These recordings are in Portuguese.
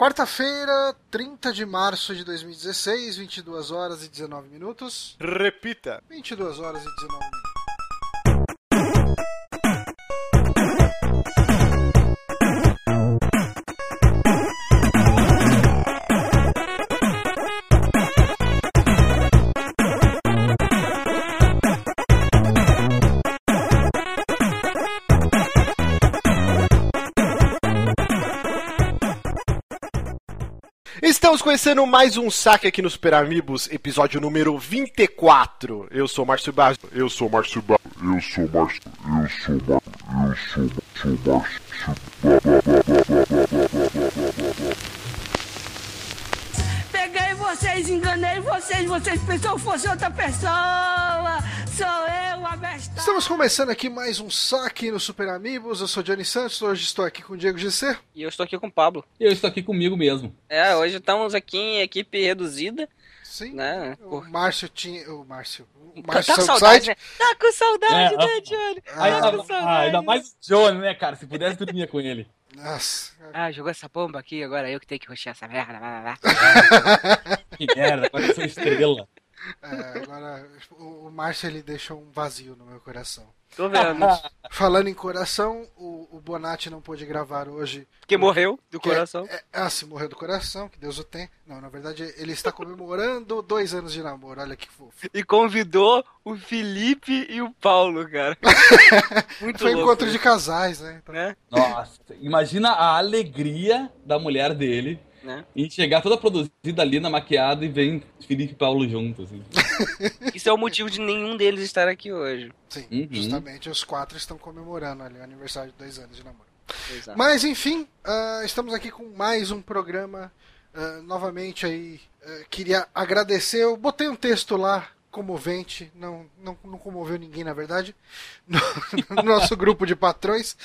Quarta-feira, 30 de março de 2016, 22 horas e 19 minutos. Repita. 22 horas e 19 minutos. Estamos conhecendo mais um saque aqui no Super Amigos, episódio número 24. Eu sou Márcio Barros. Eu sou Márcio Barros. Eu sou Márcio. Eu sou Márcio. Eu sou, sou Márcio. Peguei vocês, enganei vocês, vocês pensam que fosse outra pessoa. Sou eu, a bestada. Estamos começando aqui mais um saque no Super Amigos. Eu sou Johnny Santos, hoje estou aqui com o Diego GC. E eu estou aqui com o Pablo. Eu estou aqui comigo mesmo. É, hoje estamos aqui em equipe reduzida, Sim. né? O. Márcio tinha. O Márcio. O Tá Márcio com saudade, né? Tá com saudade, É, né, Johnny? Ah, ainda, Tá com saudade. ah, ainda mais o Johnny, né, cara? Se pudesse, dormia com ele. Nossa. Ah, jogou essa bomba aqui, agora eu que tenho que ruxar essa merda. Que merda, agora eu sou estrela. É, agora, o, o Márcio ele deixou um vazio no meu coração. Tô vendo. Falando em coração, o, o Bonatti não pôde gravar hoje. Porque morreu do que é- coração. É, ah, se morreu do coração, que Deus o tem. Não, na verdade, ele está comemorando dois anos de namoro. Olha que fofo. E convidou o Felipe e o Paulo, cara. Muito Foi louco, encontro né? de casais, né? Então, né? Nossa, imagina a alegria da mulher dele né? em chegar toda produzida ali na maquiada e vem Felipe e Paulo juntos. Assim. Isso é o motivo de nenhum deles estar aqui hoje. sim, Uhum. justamente os quatro estão comemorando ali o aniversário de dois anos de namoro. Exato. Mas enfim, ah, estamos aqui com mais um programa. Ah, novamente aí, ah, queria agradecer. Eu botei um texto lá comovente, não, não, não comoveu ninguém na verdade, no, no nosso grupo de patrões,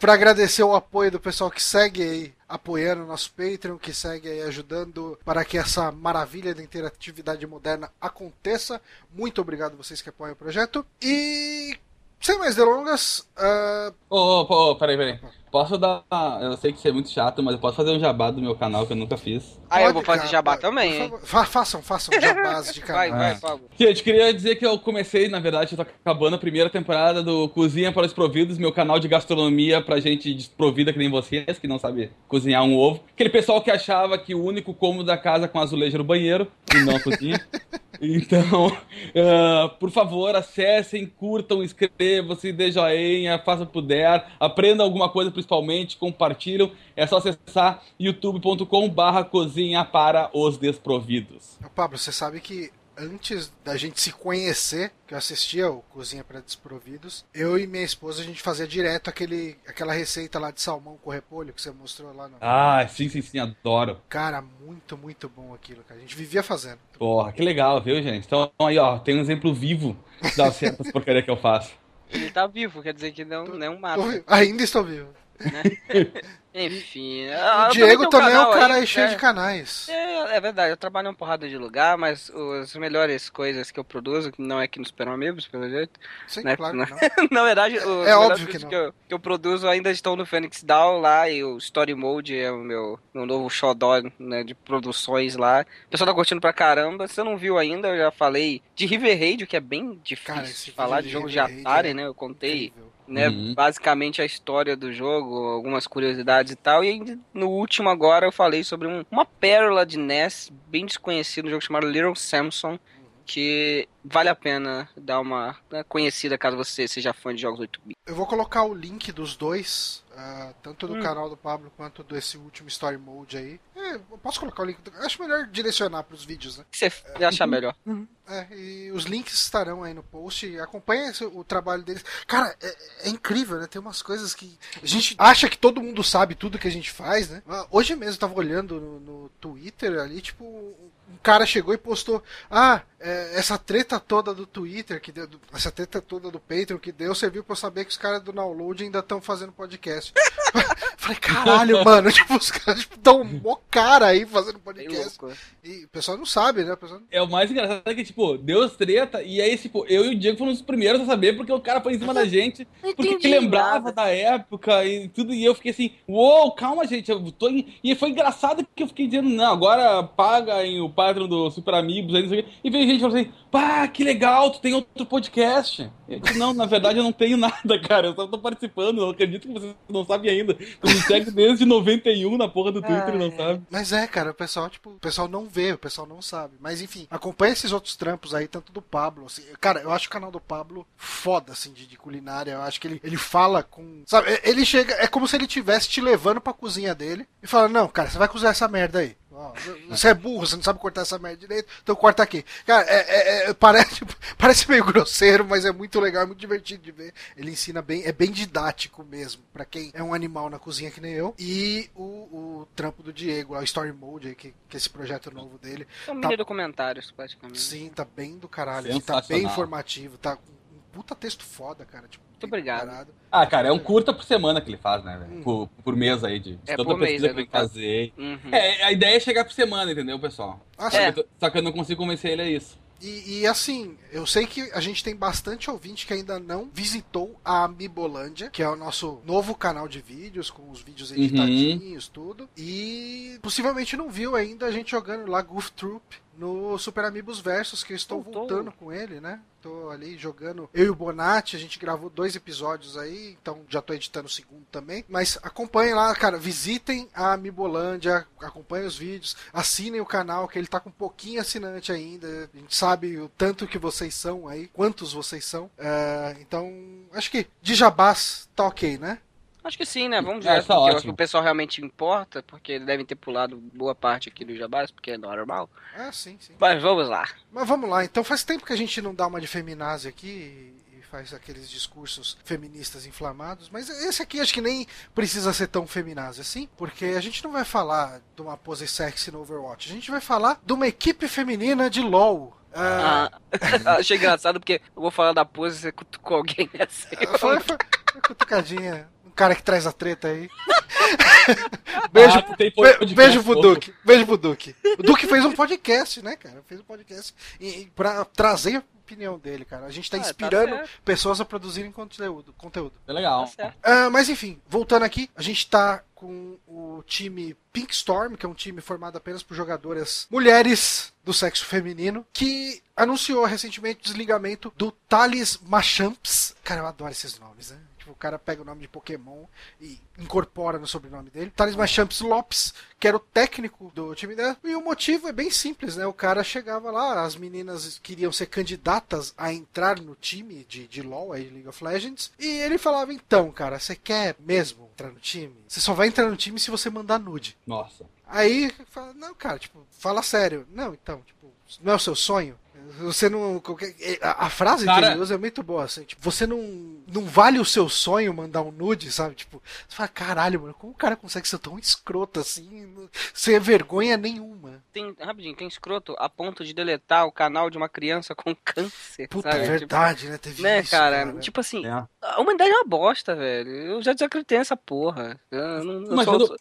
para agradecer o apoio do pessoal que segue aí apoiando o nosso Patreon, que segue aí ajudando para que essa maravilha da interatividade moderna aconteça. Muito obrigado vocês que apoiam o projeto. E sem mais delongas, ah, Ô, ô, ô, peraí, peraí. Posso dar. Eu sei que isso é muito chato, mas eu posso fazer um jabá do meu canal que eu nunca fiz. Ah, eu vou fazer cara, jabá pode, também, hein? Fa- façam, façam jabás de Vai, canal. vai, Ah. Pablo. Gente, queria dizer que eu comecei, na verdade, eu tô acabando a primeira temporada do Cozinha para os Providos, meu canal de gastronomia pra gente desprovida que nem vocês, que não sabe cozinhar um ovo. Aquele pessoal que achava que o único cômodo da casa com azulejo era o banheiro, e não a cozinha. Então, ah, por favor, acessem, curtam, inscrevam-se, dê joinha, façam o puder, aprendam alguma coisa principalmente, compartilham. É só acessar youtube.com barra cozinha para os desprovidos. Pablo, você sabe que antes da gente se conhecer, que eu assistia o Cozinha para Desprovidos, eu e minha esposa a gente fazia direto aquele, aquela receita lá de salmão com repolho que você mostrou lá no. Ah, sim, sim, sim, adoro. Cara, muito, muito bom aquilo, cara. A gente vivia fazendo. Porra, que legal, viu, gente? Então, aí, ó, tem um exemplo vivo das porcaria que eu faço. Ele tá vivo, quer dizer que não, não é um vi- Ainda estou vivo. Enfim. o Diego tenho um também é um cara aí, cheio é. de canais. É, é verdade, eu trabalho em uma porrada de lugar, mas as melhores coisas que eu produzo, que não é aqui no Super Amigos, pelo jeito. Sim, né, claro né? que não. Na verdade, os melhores óbvio que que eu, que eu produzo ainda estão no Phoenix Down lá, e o Story Mode é o meu, meu novo xodó né, de produções lá. O pessoal tá curtindo pra caramba. Se você não viu ainda, eu já falei de River Raid, que é bem difícil Cara, de falar de jogo de Raid Atari, é né? Eu contei Incrível. Né, Uhum. basicamente a história do jogo, algumas curiosidades e tal. E no último agora eu falei sobre um- uma pérola de NES bem desconhecido, um jogo chamado Little Samson, que vale a pena dar uma né, conhecida caso você seja fã de jogos 8-bit. Eu vou colocar o link dos dois, ah, tanto do Hum. canal do Pablo quanto desse último Story Mode aí. É, eu posso colocar o link. do- Acho melhor direcionar para os vídeos, né? O que você achar melhor? É, e os links estarão aí no post. Acompanhe esse- o trabalho deles. Cara, é, é incrível, né? Tem umas coisas que a gente acha que todo mundo sabe tudo que a gente faz, né? Ah, Hoje mesmo eu tava olhando no, no Twitter ali, tipo, um cara chegou e postou: Ah, é, essa treta toda do Twitter, que deu, essa treta toda do Patreon que deu, serviu pra eu saber que os caras do download ainda estão fazendo podcast. Falei, caralho, mano, tipo, os caras estão mó cara aí fazendo podcast. E o pessoal não sabe, né? O pessoal... É o mais engraçado é que, tipo, deu as treta, e aí, tipo, eu e o Diego fomos os primeiros a saber porque o cara foi em cima da gente, porque entendi lembrava nada. da época e tudo, e eu fiquei assim, uou, calma, gente, eu tô em... E foi engraçado que eu fiquei dizendo, não, agora paga em o Patreon do Super Amigos, aí, não sei o quê. e veio gente falando assim, pá, que legal, tu tem outro podcast. Eu disse, não, na verdade eu não tenho nada, cara, eu só tô participando, eu acredito que vocês não sabem ainda. Tu me segue desde 91 na porra do Twitter e não sabe. Mas é, cara, o pessoal, tipo, o pessoal não vê, o pessoal não sabe. Mas enfim, acompanha esses outros trampos aí, tanto do Pablo, assim. Cara, eu acho o canal do Pablo foda, assim, de, de culinária. Eu acho que ele, ele fala com. Sabe, é- ele chega. É como se ele estivesse te levando pra cozinha dele e fala: Não, cara, você vai cozinhar essa merda aí. Ó, Você é burro, você não sabe cortar essa merda direito, então corta aqui. Cara, é, é- é- parece, parece meio grosseiro, mas é muito legal, é muito divertido de ver. Ele ensina bem, é bem didático mesmo, pra quem é um animal na cozinha que nem eu. E o, o trampo do Diego, o Story Mode, aí, que, que é esse projeto novo dele. São Tá- mini documentários, praticamente. Sim, tá bem do caralho, tá bem informativo, tá com puta texto foda, cara. Tipo, Muito obrigado. preparado. Ah, cara, é um curta por semana que ele faz, né, velho? Hum. Por, por mês aí, de, de É, por mês, pesquisa é, que caso. fazer. Uhum. É, a ideia é chegar por semana, entendeu, pessoal? Ah, Só, sim. É. que eu, tô- só que eu não consigo convencer ele a isso. E, e, assim, eu sei que a gente tem bastante ouvinte que ainda não visitou a Amibolândia, que é o nosso novo canal de vídeos, com os vídeos Uhum. editadinhos, tudo. E possivelmente não viu ainda a gente jogando lá Goof Troop no Super Amigos Versus, que eu estou Voltou. voltando com ele, né? Tô ali jogando. Eu e o Bonatti, a gente gravou dois episódios aí, então já tô editando o segundo também. Mas acompanhem lá, cara, visitem a Amibolândia, acompanhem os vídeos, assinem o canal, que ele tá com um pouquinho assinante ainda. A gente sabe o tanto que vocês são aí, quantos vocês são. É, então, acho que de jabás tá ok, né? Acho que sim, né? Vamos É, ver. tá porque eu acho que o pessoal realmente importa, porque eles devem ter pulado boa parte aqui do Jabás, porque é normal. Ah, sim, sim. Mas vamos lá. Mas vamos lá, então faz tempo que a gente não dá uma de feminazi aqui e e faz aqueles discursos feministas inflamados, mas esse aqui acho que nem precisa ser tão feminazi assim, porque a gente não vai falar de uma pose sexy no Overwatch, a gente vai falar de uma equipe feminina de LoL. Ah, Ah, achei engraçado porque eu vou falar da pose e você cutucou alguém assim. foi, foi, foi cutucadinha. Cara que traz a treta aí. beijo, Ah, podcast beijo pro. Duque. Beijo pro Duque. O Duque fez um podcast, né, cara? Fez um podcast e, e pra trazer a opinião dele, cara. A gente tá Ah, tá inspirando certo. pessoas a produzirem conteúdo. conteúdo. É legal. Tá. Ah, mas enfim, voltando aqui, a gente tá com o time Pink Storm, que é um time formado apenas por jogadoras mulheres do sexo feminino, que anunciou recentemente o desligamento do Thales Machamps. Cara, eu adoro esses nomes, né? Tipo, o cara pega o nome de Pokémon e incorpora no sobrenome dele. Thales Machamps Lopes, que era o técnico do time dela. E o motivo é bem simples, né? O cara chegava lá, as meninas queriam ser candidatas a entrar no time de, de LoL, aí, League of Legends. E ele falava, então, cara, você quer mesmo entrar no time? Você só vai entrar no time se você mandar nude. Nossa. Aí, fala, não, cara, tipo, fala sério. Não, então, tipo, não é o seu sonho? Você não. qualquer- A, frase que Cara- ele usa é muito boa, assim, tipo, você não, não vale o seu sonho mandar um nude, sabe? Tipo, você fala, caralho, mano, como o cara consegue ser tão escroto assim, sem vergonha nenhuma? Tem, rapidinho, tem escroto a ponto de deletar o canal de uma criança com câncer. Puta, sabe? é verdade, né? Teve Tipo, né, isso, cara? Tipo assim, É. a humanidade é uma bosta, velho. Eu já desacreditei nessa porra. Eu não, sou-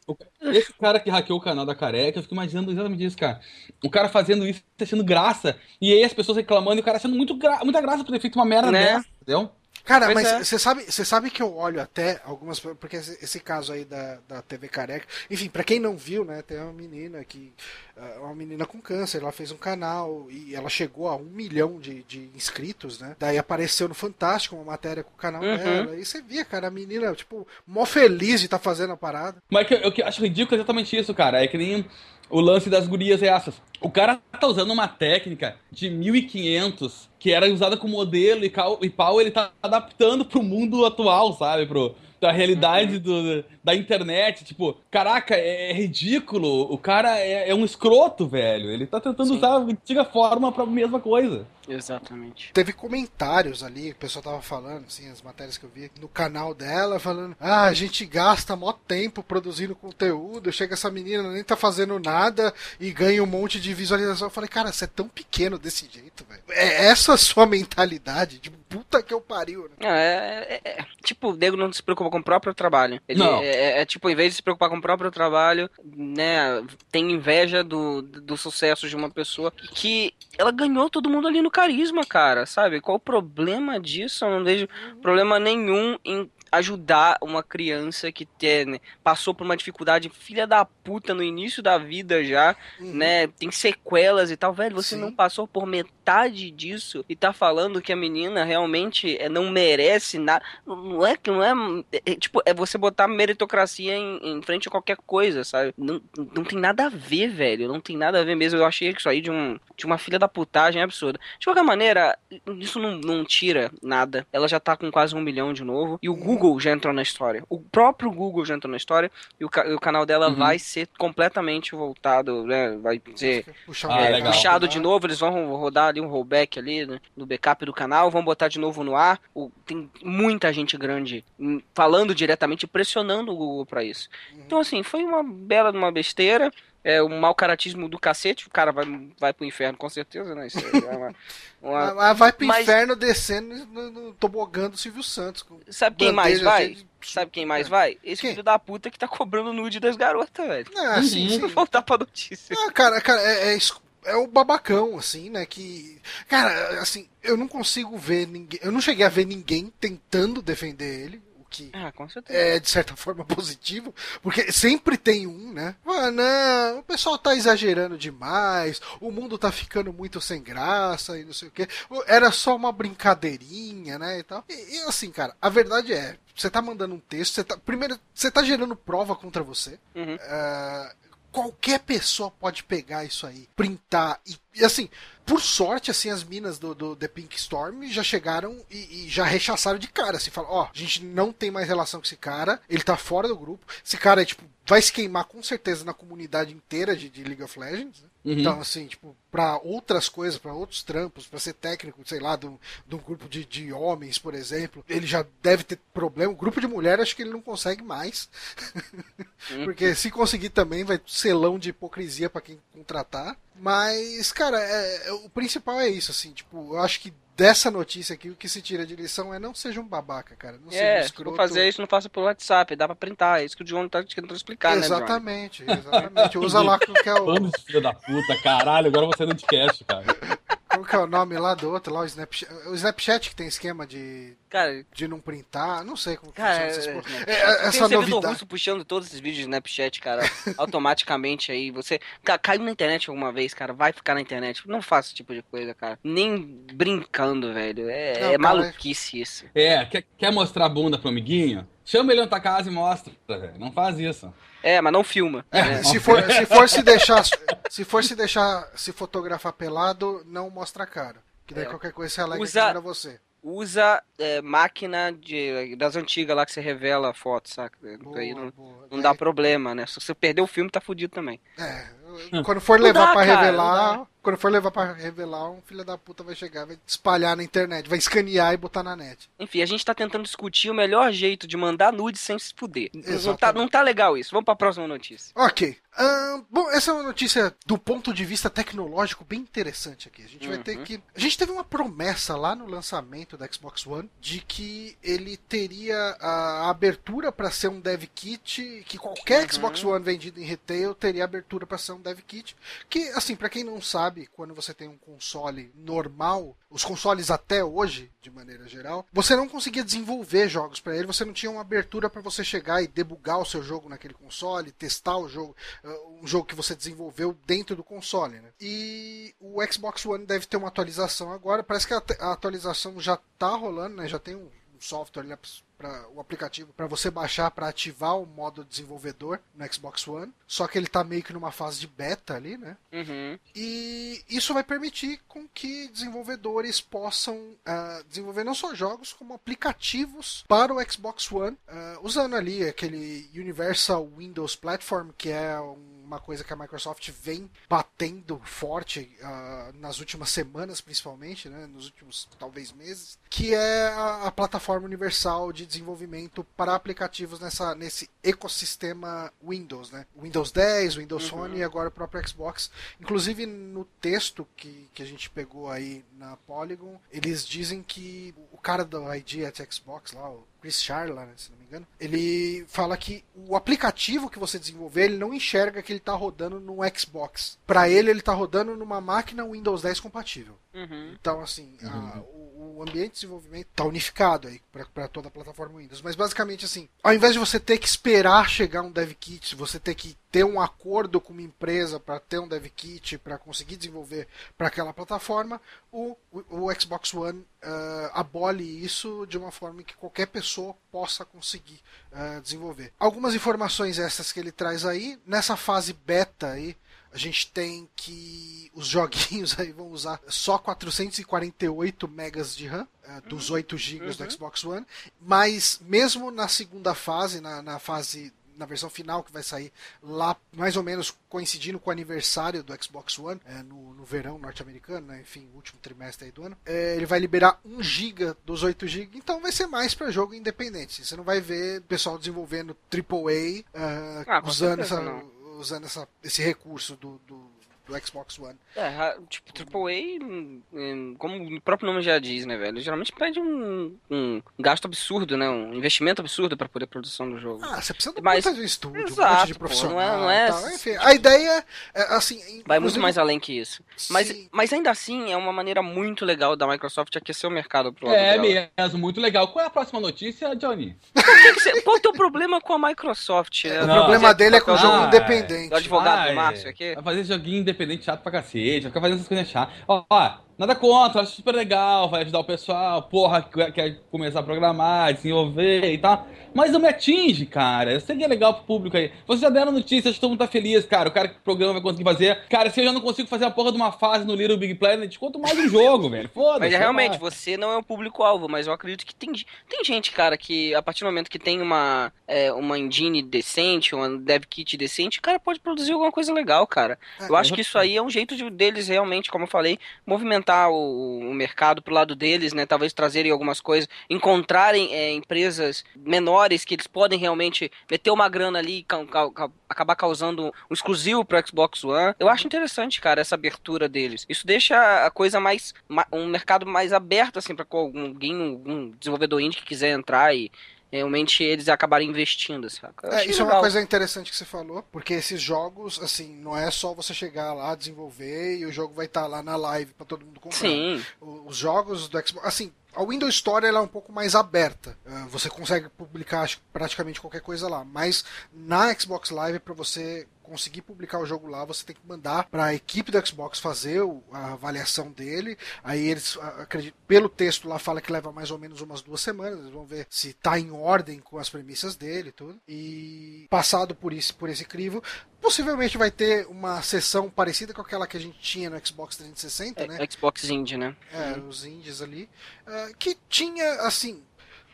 esse cara que hackeou o canal da careca, eu fico imaginando exatamente isso, cara. O cara fazendo isso, achando graça, e aí as pessoas reclamando, e o cara achando muito gra muita graça por ter feito uma merda Né? dessa, entendeu? Cara, Pois mas é. você sabe, você sabe que eu olho até algumas porque esse, esse caso aí da, da TV Careca, enfim, pra quem não viu, né, tem uma menina que ah, uma menina com câncer, ela fez um canal e ela chegou a um milhão de, de inscritos, né? Daí apareceu no Fantástico uma matéria com o canal Uhum. dela e você via, cara, a menina tipo mó feliz de estar fazendo a parada. Mas que eu, eu acho ridículo é exatamente isso, cara. É que nem o lance das gurias é essas. O cara tá usando uma técnica de 1500 que era usada com modelo e, cal, e pau, ele tá adaptando pro mundo atual, sabe? Pro, da realidade do, da internet. Tipo, caraca, é, é ridículo. O cara é, é um escroto, velho. Ele tá tentando Sim. usar a antiga forma pra mesma coisa. Exatamente. Teve comentários ali, o pessoal tava falando, assim, as matérias que eu vi no canal dela, falando: ah, a gente gasta mó tempo produzindo conteúdo, chega essa menina, nem tá fazendo nada e ganha um monte de visualização. Eu falei, cara, você é tão pequeno desse jeito, velho. É essa a sua mentalidade? Tipo, puta que eu pariu, né? Não, é, é- é- tipo, o nego não se preocupa com o próprio trabalho. Ele Não. É, é- é tipo, em vez de se preocupar com o próprio trabalho, né, tem inveja do, do sucesso de uma pessoa que ela ganhou todo mundo ali no carisma, cara, sabe? Qual o problema disso? Eu não vejo problema nenhum em ajudar uma criança que tem, né, passou por uma dificuldade filha da puta no início da vida já, né? Tem sequelas e tal, velho. Você Sim. não passou por metade disso e tá falando que a menina realmente é, não merece nada. Não não é que não é, é, é, Tipo, é você botar meritocracia em, em frente a qualquer coisa, sabe? Não, não tem nada a ver, velho. Não tem nada a ver mesmo. Eu achei isso aí de, um, de uma filha da putagem absurda. De qualquer maneira, isso não, não tira nada. Ela já tá com quase um milhão de novo. E o Google já entrou na história. O próprio Google já entrou na história. E o, ca- o canal dela Uhum. vai ser completamente voltado, né? Vai ser Ah, é, legal. puxado de novo, eles vão rodar ali um rollback ali né, no backup do canal, vão botar de novo no ar. O- tem muita gente grande falando diretamente, pressionando o Google pra isso. Então, assim, foi uma bela de uma besteira. É um mau caratismo do cacete, o cara vai, vai pro inferno com certeza, né? Isso é uma- uma- Mas- mas vai pro Mas- inferno descendo no, no tobogã do Silvio Santos. Sabe quem mais vai? de- Sabe quem mais vai? Esse Quem? filho da puta que tá cobrando nude das garotas, velho. Ah, sim, sim. Voltar pra notícia. Ah, cara, cara, é, é, é o babacão, assim, né? Que. Cara, assim, eu não consigo ver ninguém. Eu não cheguei a ver ninguém tentando defender ele. Que Ah, é, de certa forma, positivo, porque sempre tem um, né? Ah, não, o pessoal tá exagerando demais, o mundo tá ficando muito sem graça e não sei o que. Era só uma brincadeirinha, né? E tal. E, e assim, cara, a verdade é, você tá mandando um texto, você tá. Primeiro, você tá gerando prova contra você. Uhum. Ah, qualquer pessoa pode pegar isso aí, printar e, e, assim, por sorte, assim, as minas do, do The Pink Storm já chegaram e, e já rechaçaram de cara, assim, falam, ó, a gente não tem mais relação com esse cara, ele tá fora do grupo, esse cara, tipo, vai se queimar com certeza na comunidade inteira de, de League of Legends, né? Uhum. Então, assim, tipo, pra outras coisas, pra outros trampos, pra ser técnico, sei lá, de um, de um grupo de, de homens, por exemplo, ele já deve ter problema. O grupo de mulher, acho que ele não consegue mais. Porque se conseguir também, vai selão de hipocrisia pra quem contratar. Mas, cara, é- é- o principal é isso, assim, tipo, eu acho que dessa notícia aqui, o que se tira de lição é não seja um babaca, cara. Não seja um É, fazer isso, não faça pelo WhatsApp, dá pra printar. É isso que o John tá tentando explicar, né, John? Exatamente, exatamente. Usa lá que é o, Bando de filho da puta, caralho, agora você é no podcast, cara. Qual que é o nome lá do outro, lá o Snapchat. O Snapchat que tem esquema de, Cara, de não printar, não sei como cara, funciona essas é. Snapchat. É, Tem essa novidade. russo puxando todos esses vídeos de Snapchat, cara, automaticamente aí. Você ca- caiu na internet alguma vez, cara, vai ficar na internet. Não faça esse tipo de coisa, cara. Nem brincando, velho. É, Não, é cara, maluquice isso. É, quer, quer mostrar a bunda pro amiguinho? Chama ele na tua casa e mostra, velho. Não faz isso. É, mas não filma. né? Se for, se for se deixar, se for se deixar se fotografar pelado, não mostra a cara. Que daí É. qualquer coisa você alega Usa- que era você. Usa é, máquina de, das antigas lá que você revela a foto, saca? Boa, não, boa. não dá problema, né? Se você perder o filme, tá fudido também. É, quando for Não levar cara, revelar, quando for levar para revelar, um filho da puta vai chegar, vai espalhar na internet, vai escanear e botar na net. Enfim, a gente tá tentando discutir o melhor jeito de mandar nude sem se fuder. Não tá, não tá legal isso. Vamos pra próxima notícia. Ok. Bom, essa é uma notícia do ponto de vista tecnológico bem interessante aqui. A gente vai ter que. A gente teve uma promessa lá no lançamento da Xbox One de que ele teria a abertura para ser um dev kit, que qualquer Xbox One vendido em retail teria abertura para ser um dev kit. Que, assim, para quem não sabe, quando você tem um console normal, os consoles até hoje, de maneira geral, você não conseguia desenvolver jogos para ele, você não tinha uma abertura para você chegar e debugar o seu jogo naquele console, testar o jogo, uh, um jogo que você desenvolveu dentro do console, né? E o Xbox One deve ter uma atualização agora, parece que a, atualização já tá rolando, né? Já tem um software né, para o aplicativo para você baixar para ativar o modo desenvolvedor no Xbox One. Só que ele tá meio que numa fase de beta ali, né? Uhum. E isso vai permitir com que desenvolvedores possam ah, desenvolver não só jogos, como aplicativos para o Xbox One, ah, usando ali aquele Universal Windows Platform, que é um uma coisa que a Microsoft vem batendo forte uh, nas últimas semanas, principalmente, né, nos últimos talvez meses, que é a, a, plataforma universal de desenvolvimento para aplicativos nessa, nesse ecossistema Windows, né? Windows 10, Windows uhum. Phone e agora o próprio Xbox. Inclusive no texto que, que a gente pegou aí na Polygon, eles dizem que o cara do ID at Xbox lá, o Chris Charla, né, se não me engano, ele fala que o aplicativo que você desenvolver, ele não enxerga que ele está rodando no Xbox. Para ele, ele está rodando numa máquina Windows 10 compatível. Uhum. Então, assim, uhum. a, o, o, ambiente de desenvolvimento está unificado aí para toda a plataforma Windows. Mas basicamente, assim, ao invés de você ter que esperar chegar um dev kit, você ter que ter um acordo com uma empresa para ter um dev kit para conseguir desenvolver para aquela plataforma, o, o, o Xbox One uh, abole isso de uma forma que qualquer pessoa possa conseguir uh, desenvolver. Algumas informações essas que ele traz aí nessa fase beta aí a gente tem que os joguinhos aí vão usar só 448 megas de RAM, uh, dos 8 GB uhum. do Xbox One, mas mesmo na segunda fase, na, na fase na versão final que vai sair lá, mais ou menos coincidindo com o aniversário do Xbox One, é, no, no, verão norte-americano, né, enfim, último trimestre do ano, é, ele vai liberar 1 GB dos 8 GB, então vai ser mais para jogo independente. Você não vai ver o pessoal desenvolvendo AAA uh, ah, usando, essa, usando essa, esse recurso do, do do Xbox One. É, tipo, AAA, como o próprio nome já diz, né, velho? Geralmente pede um, um gasto absurdo, né? Um investimento absurdo para poder produção do jogo. Ah, você precisa de Mas, de um estúdio, exato, um monte de profissional. Pô, não é, não é... Tal. Enfim, a ideia é, assim... Vai muito mais além que isso. Mas, mas ainda assim, é uma maneira muito legal da Microsoft aquecer o mercado pro lado É dela. mesmo, muito legal. Qual é a próxima notícia, Johnny? Qual é o teu problema com a Microsoft? Né? O problema dele é com o jogo ah, independente. O advogado ah, do Márcio aqui? Vai fazer joguinho independente independente chato pra cacete, vai ficar fazendo essas coisas chatas. Ó, ó, Nada contra, acho super legal, vai ajudar o pessoal, porra, que quer começar a programar, desenvolver e tal. Mas não me atinge, cara. Eu sei que é legal pro público aí. Vocês já deram notícias, todo mundo tá feliz, cara. O cara que programa vai conseguir fazer. Cara, se eu já não consigo fazer a porra de uma fase no Little Big Planet, quanto mais um jogo, velho. Foda-se. Mas realmente, você não é o público-alvo, mas eu acredito que tem, tem gente, cara, que a partir do momento que tem uma, é, uma engine decente, uma dev kit decente, o cara pode produzir alguma coisa legal, cara. É, eu acho que isso aí é um jeito de, deles realmente, como eu falei, movimentar movimentar o, o mercado pro lado deles, né? Talvez trazerem algumas coisas, encontrarem é, empresas menores que eles podem realmente meter uma grana ali e ca ca acabar causando um exclusivo pro Xbox One. Eu acho interessante, cara, essa abertura deles. Isso deixa a coisa mais. um mercado mais aberto, assim, pra alguém, um desenvolvedor indie que quiser entrar e realmente eles acabarem investindo, saca? É, isso legal. é uma coisa interessante que você falou, porque esses jogos, assim, não é só você chegar lá, desenvolver e o jogo vai estar tá lá na live para todo mundo comprar. Sim. Os jogos do Xbox, assim, a Windows Store ela é um pouco mais aberta. Ah, você consegue publicar praticamente qualquer coisa lá. Mas na Xbox Live, para você conseguir publicar o jogo lá, você tem que mandar para a equipe do Xbox fazer a avaliação dele. Aí eles, acredito, pelo texto lá fala que leva mais ou menos umas duas semanas. Eles vão ver se está em ordem com as premissas dele, tudo. E passado por isso, por esse crivo, possivelmente vai ter uma sessão parecida com aquela que a gente tinha no Xbox 360, é, né? Xbox Indie, né? É, os indies ali, uh, que tinha assim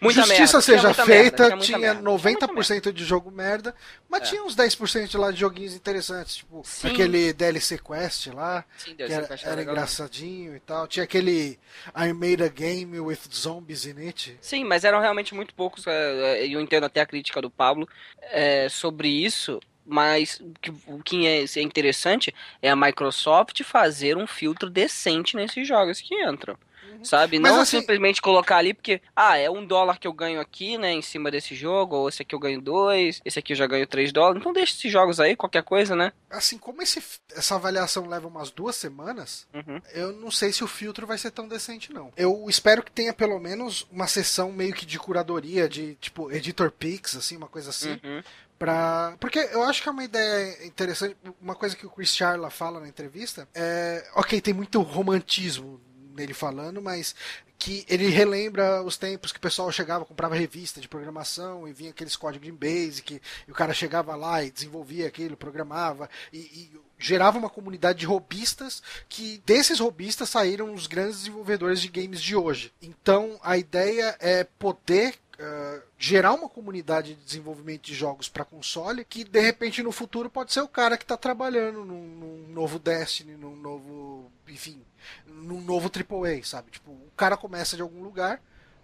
Muita Justiça merda, seja feita, merda, tinha, tinha 90% de jogo merda, mas é. tinha uns 10% lá de joguinhos interessantes, tipo Sim. aquele DLC Quest lá, Sim, que era, era engraçadinho e tal. Tinha aquele I made a game with zombies in it. Sim, mas eram realmente muito poucos, é, é, eu entendo até a crítica do Pablo é, sobre isso, mas o que é, é interessante é a Microsoft fazer um filtro decente nesses jogos que entram. Sabe? Mas não assim... simplesmente colocar ali porque, ah, é um dólar que eu ganho aqui, né, em cima desse jogo, ou esse aqui eu ganho dois, esse aqui eu já ganho três dólares. Então deixa esses jogos aí, qualquer coisa, né? Assim, como esse, essa avaliação leva umas duas semanas, uhum. eu não sei se o filtro vai ser tão decente, não. Eu espero que tenha pelo menos uma sessão meio que de curadoria, de tipo, editor picks, assim, uma coisa assim. Uhum. Pra... Porque eu acho que é uma ideia interessante. Uma coisa que o Chris Charla fala na entrevista é. Ok, tem muito romantismo nele falando, mas que ele relembra os tempos que o pessoal chegava, comprava revista de programação e vinha aqueles códigos em Basic, e o cara chegava lá e desenvolvia aquilo, programava, e, e gerava uma comunidade de robistas que desses robistas saíram os grandes desenvolvedores de games de hoje. Então a ideia é poder uh, gerar uma comunidade de desenvolvimento de jogos para console que de repente no futuro pode ser o cara que está trabalhando num, num, novo Destiny, num novo, enfim, num novo AAA, sabe? Tipo, o cara começa de algum lugar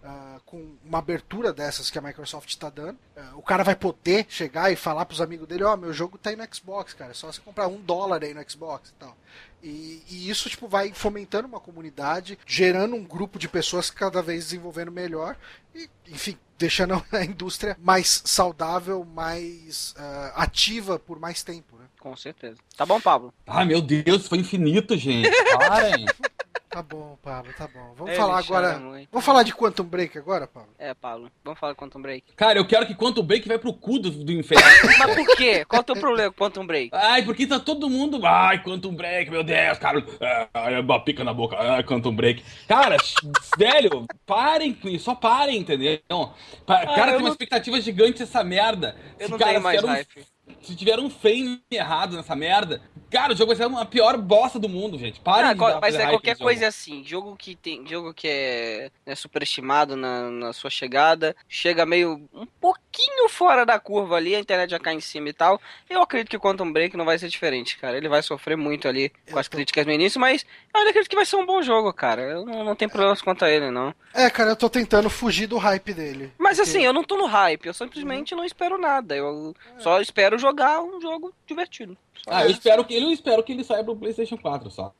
Uh, com uma abertura dessas que a Microsoft está dando, uh, o cara vai poder chegar e falar para os amigos dele: Ó, oh, meu jogo tá aí no Xbox, cara, é só você comprar um dólar aí no Xbox e tal. E, e, isso tipo, vai fomentando uma comunidade, gerando um grupo de pessoas cada vez desenvolvendo melhor e, enfim, deixando a indústria mais saudável, mais uh, ativa por mais tempo. Né? Com certeza. Tá bom, Pablo? Ah, meu Deus, foi infinito, gente. Parem. Tá bom, Pablo, tá bom. Vamos Ele falar agora. Muito. Vamos falar de Quantum Break agora, Pablo? É, Pablo. Vamos falar de Quantum Break. Cara, eu quero que Quantum Break vai pro cu do, do inferno. Mas por quê? Qual é o teu problema com Quantum Break? Ai, porque tá todo mundo. Ai, Quantum Break, meu Deus, cara. Ai, é uma pica na boca. Ai, Quantum Break. Cara, velho, parem com isso. Só parem, entendeu? Ah, cara, tem uma expectativa gigante essa merda. Eu não cara, tenho mais hype. Se tiver um frame errado nessa merda, Cara, o jogo vai ser a pior bosta do mundo, gente. Para ah, de Mas é qualquer coisa assim. Jogo que tem. Jogo que é né, superestimado na, na sua chegada. Chega meio um pouquinho fora da curva ali, a internet já cai em cima e tal. Eu acredito que o Quantum Break não vai ser diferente, cara. Ele vai sofrer muito ali com as críticas no início, mas eu acredito que vai ser um bom jogo, cara. Eu não, não tenho problemas quanto a ele, não. É, cara, eu tô tentando fugir do hype dele. Mas porque... assim, eu não tô no hype, eu simplesmente uhum. não espero nada. Eu é. só espero jogar um jogo divertido. Ah, eu espero que ele eu espero que ele saia pro PlayStation 4 só.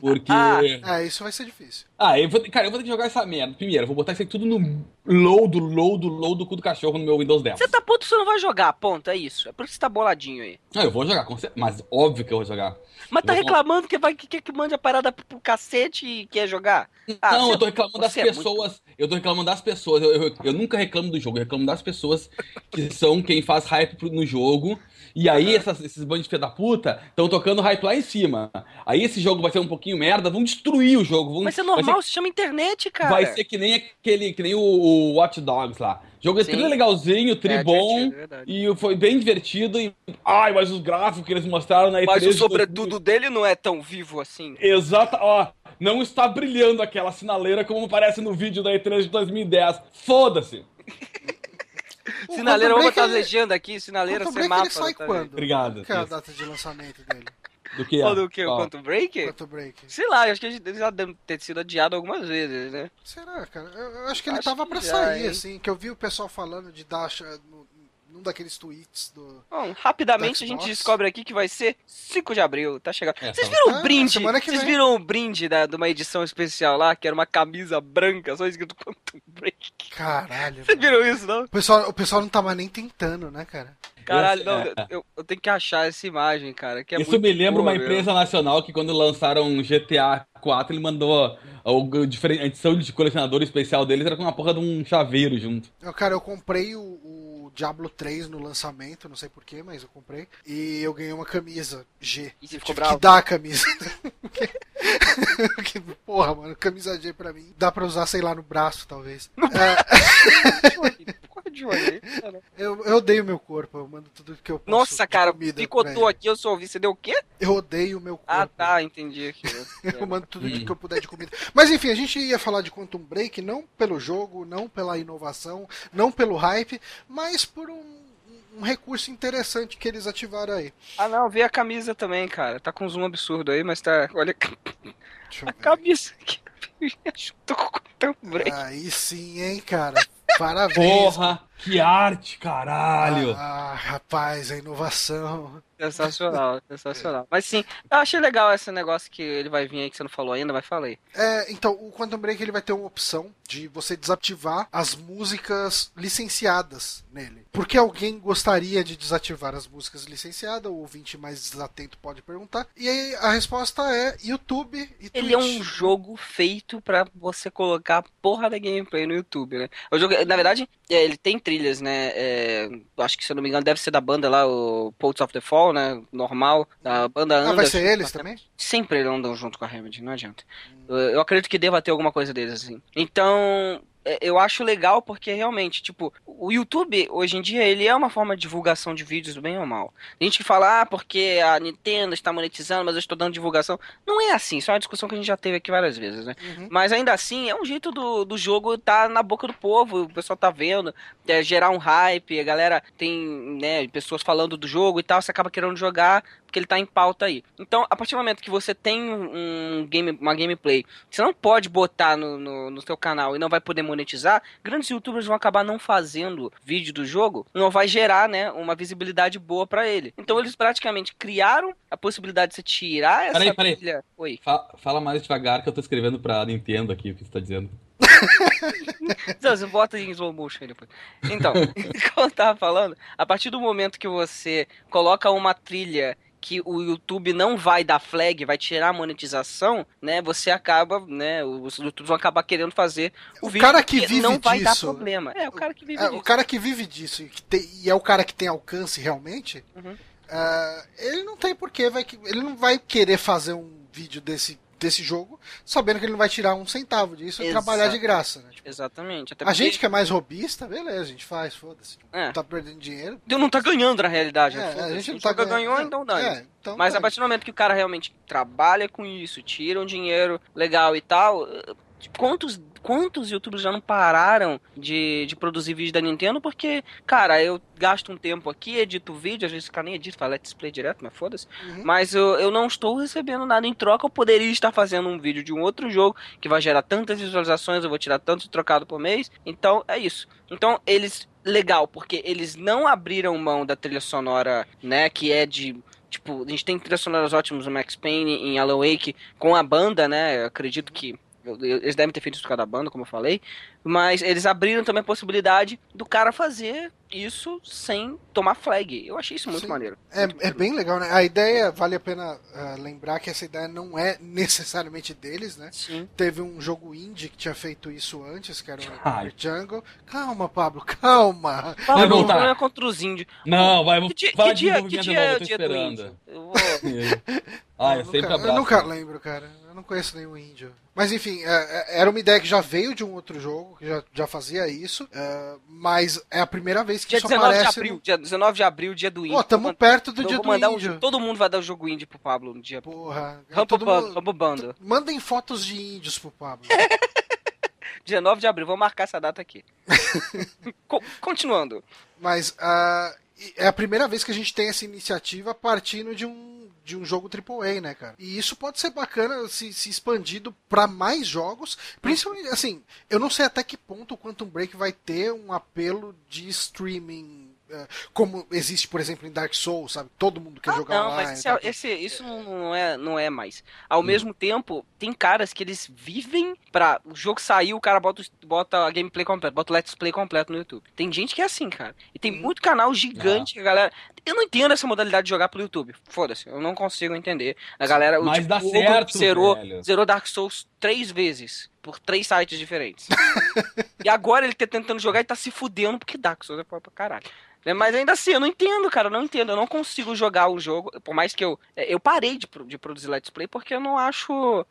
Porque. ah, é, isso vai ser difícil. Ah, eu vou, cara, eu vou ter que jogar essa merda. Primeiro, eu vou botar isso aqui tudo no low do low do low do cu do cachorro no meu Windows 10. Você tá puto, você não vai jogar, ponto, é isso. É por isso que você tá boladinho aí. Ah, eu vou jogar, mas óbvio que eu vou jogar. Mas tá reclamando que vai que quer que mande a parada pro cacete e quer jogar? Ah, não, eu tô reclamando das pessoas. É muito... Eu tô reclamando das pessoas. Eu, eu, eu, nunca reclamo do jogo, eu reclamo das pessoas que são quem faz hype no jogo e aí essas, esses bandos de filha da puta estão tocando hype lá em cima. Aí esse jogo vai ser um pouquinho merda, vão destruir o jogo. Vão, vai ser normal, vai ser, se chama internet, cara. Vai ser que nem aquele, que nem o, o Watch Dogs lá. O jogo é tri legalzinho, tri é, bom, é e foi bem divertido. E, ai, mas os gráficos que eles mostraram na E3... Mas o sobretudo dele não é tão vivo assim. Exato, ó, não está brilhando aquela sinaleira como aparece no vídeo da E3 de 2010. Foda-se! Sinaleira, vamos botar ele... legenda aqui, sinaleira sem mapa. ele sai tá quando? Obrigado. Qual é a data de lançamento dele? Do que? Ou do que? O Quantum Break? Quantum Break. Sei lá, acho que ele já deve ter sido adiado algumas vezes, né? Será, cara? Eu, eu acho que ele acho tava pra já, sair, hein? assim, que eu vi o pessoal falando de dar no, num daqueles tweets do. Bom, rapidamente a gente descobre aqui que vai ser 5 de abril, tá chegando. É, Vocês viram o um brinde? Vocês viram o um brinde da, de uma edição especial lá, que era uma camisa branca, só escrito Quantum Break? Caralho. Vocês viram isso, não? O pessoal, o pessoal não tava nem tentando, né, cara? Caralho, não, eu, eu, tenho que achar essa imagem, cara. Que é Isso me lembra boa, uma empresa nacional que quando lançaram GTA 4, ele mandou a, a edição de colecionador especial deles, era com uma porra de um chaveiro junto. Eu, cara, eu comprei o Diablo 3 no lançamento, não sei porquê, mas eu comprei. E eu ganhei uma camisa G. E você ficou bravo? que dar a camisa. que, porra, mano, camisa G pra mim. Dá pra usar, sei lá, no braço, talvez. é... eu, eu odeio meu corpo, eu mando tudo que eu posso. Nossa, cara, picotou aqui, eu só ouvi. Você deu o quê? Eu odeio meu corpo. Ah, tá, entendi. eu mando tudo hum. que eu puder de comida. Mas enfim, a gente ia falar de Quantum Break, não pelo jogo, não pela inovação, não pelo hype, mas por um um recurso interessante que eles ativaram aí. Ah, não, vi a camisa também, cara. Tá com um zoom absurdo aí, mas tá. Olha. a camisa aqui. Tô com o break. Aí sim, hein, cara. Parabéns. Porra, que arte, caralho. Ah, ah rapaz, a inovação. Sensacional, sensacional. Mas sim, eu achei legal esse negócio que ele vai vir aí que você não falou ainda, vai falei. É, então, o Quantum Break ele vai ter uma opção de você desativar as músicas licenciadas nele. Por que alguém gostaria de desativar as músicas licenciadas? O ouvinte mais desatento pode perguntar. E aí a resposta é YouTube e Twitch. Ele é um jogo feito para você colocar a porra da gameplay no YouTube, né? O jogo, na verdade, é, ele tem trilhas, né? É, acho que se eu não me engano deve ser da banda lá, o Pulse of the Fall, né? Normal, da banda anda. Ah, vai ser eles também? Sempre andam junto com a Remedy, não adianta. Eu, eu acredito que deva ter alguma coisa deles, assim. Então, eu acho legal porque realmente, tipo, o YouTube hoje em dia ele é uma forma de divulgação de vídeos bem ou mal. Tem gente que fala, ah, porque a Nintendo está monetizando, mas eu estou dando divulgação. Não é assim, isso é uma discussão que a gente já teve aqui várias vezes, né? Uhum. Mas ainda assim, é um jeito do, do jogo tá na boca do povo, o pessoal tá vendo, é, gerar um hype, a galera tem, né, pessoas falando do jogo e tal, você acaba querendo jogar porque ele tá em pauta aí. Então, a partir do momento que você tem um game, uma gameplay, que você não pode botar no, no, no seu canal e não vai poder monetizar, grandes youtubers vão acabar não fazendo vídeo do jogo, não vai gerar, né, uma visibilidade boa pra ele. Então, eles praticamente criaram a possibilidade de você tirar essa Peraí, peraí. trilha- Oi. Fa- fala mais devagar que eu tô escrevendo pra Nintendo aqui o que você tá dizendo. Não, você bota em slow motion depois. Então, como eu tava falando, a partir do momento que você coloca uma trilha que o YouTube não vai dar flag, vai tirar a monetização, né? Você acaba, né? Os YouTubers vão acabar querendo fazer o, O vídeo cara que vive não vai dar disso- problema. É, o cara que vive É, disso. o cara que vive disso e, que tem- e é o cara que tem alcance realmente, Uhum. ah, ele não tem porquê, vai, ele não vai querer fazer um vídeo desse, desse jogo sabendo que ele não vai tirar um centavo disso e trabalhar de graça. Né? Tipo, Exatamente. Até a porque gente que é mais robista, beleza, a gente faz, foda-se. É. Não tá perdendo dinheiro. tu não tá ganhando na realidade. É, né? a gente não nunca tá ganhando. ganhou, é, então é, então Mas a dane. partir do momento que o cara realmente trabalha com isso, tira um dinheiro legal e tal, eh, quantos, quantos youtubers já não pararam de, de produzir vídeo da Nintendo? Porque, cara, eu gasto um tempo aqui, edito vídeo, às vezes o cara nem edita, fala let's play direto, mas foda-se. Uhum. Mas eu, eu não estou recebendo nada em troca, eu poderia estar fazendo um vídeo de um outro jogo que vai gerar tantas visualizações, eu vou tirar tanto trocado por mês. Então, é isso. Então, eles. Legal, porque eles não abriram mão da trilha sonora, né? Que é de. Tipo, a gente tem trilhas sonoras ótimas no Max Payne, em Alan Wake, com a banda, né? Eu acredito que. Eu- eu- Eles devem ter feito isso por causa da banda, como eu falei. Mas eles abriram também a possibilidade do cara fazer isso sem tomar flag. Eu achei isso muito Sim. maneiro. É, é bem legal, né? A ideia, vale a pena ah, lembrar que essa ideia não é necessariamente deles, né? Sim. Teve um jogo indie que tinha feito isso antes, que era o Ai. Jungle. Calma, Pablo, calma. Vai não, voltar. não é contra os índios. Não, vai, vou Que dia, que de dia, que dia é novo, o tô dia do esperando. índio? Eu vou... Ah, eu Eu sempre nunca, abraço. eu nunca lembro, cara. Eu não conheço nenhum índio. Mas enfim, é, é, era uma ideia que já veio de um outro jogo, que já, já fazia isso. é, mas é a primeira vez que Dia isso 19 de aparece. abril, no- dia 19 de abril, dia do índio. Pô, tamo perto do dia do um índio. jogo- todo mundo vai dar o jogo indie pro Pablo no dia. Porra. Rambo todo Bando, mundo- Rambo Bando. Mandem fotos de índios pro Pablo. 19 de abril, vou marcar essa data aqui. Co- continuando. Mas e é a primeira vez que a gente tem essa iniciativa partindo de um, de um jogo AAA, né, cara? E isso pode ser bacana se, se expandido pra mais jogos. Principalmente, assim, eu não sei até que ponto o Quantum Break vai ter um apelo de streaming. Eh, Como existe, por exemplo, em Dark Souls, sabe? Todo mundo quer jogar Ah, não, online. mas esse, tá? esse- isso não é, não é mais. Ao Hum. mesmo tempo, tem caras que eles vivem pra. O jogo sair, o cara bota, bota a gameplay completa, bota o let's play completo no YouTube. Tem gente que é assim, cara. E tem Hum. muito canal gigante que a galera. Eu não entendo essa modalidade de jogar pelo YouTube. Foda-se, eu não consigo entender. A galera. o Mas dá o Hugo certo, zerou, velho. zerou Dark Souls três vezes. Por três sites diferentes. e agora ele tá tentando jogar e tá se fudendo porque Dark Souls é pra caralho. Né, Mas ainda assim, eu não entendo, cara, eu não entendo. Eu não consigo jogar o jogo, por mais que eu. Eu parei de, de produzir Let's Play porque eu não acho.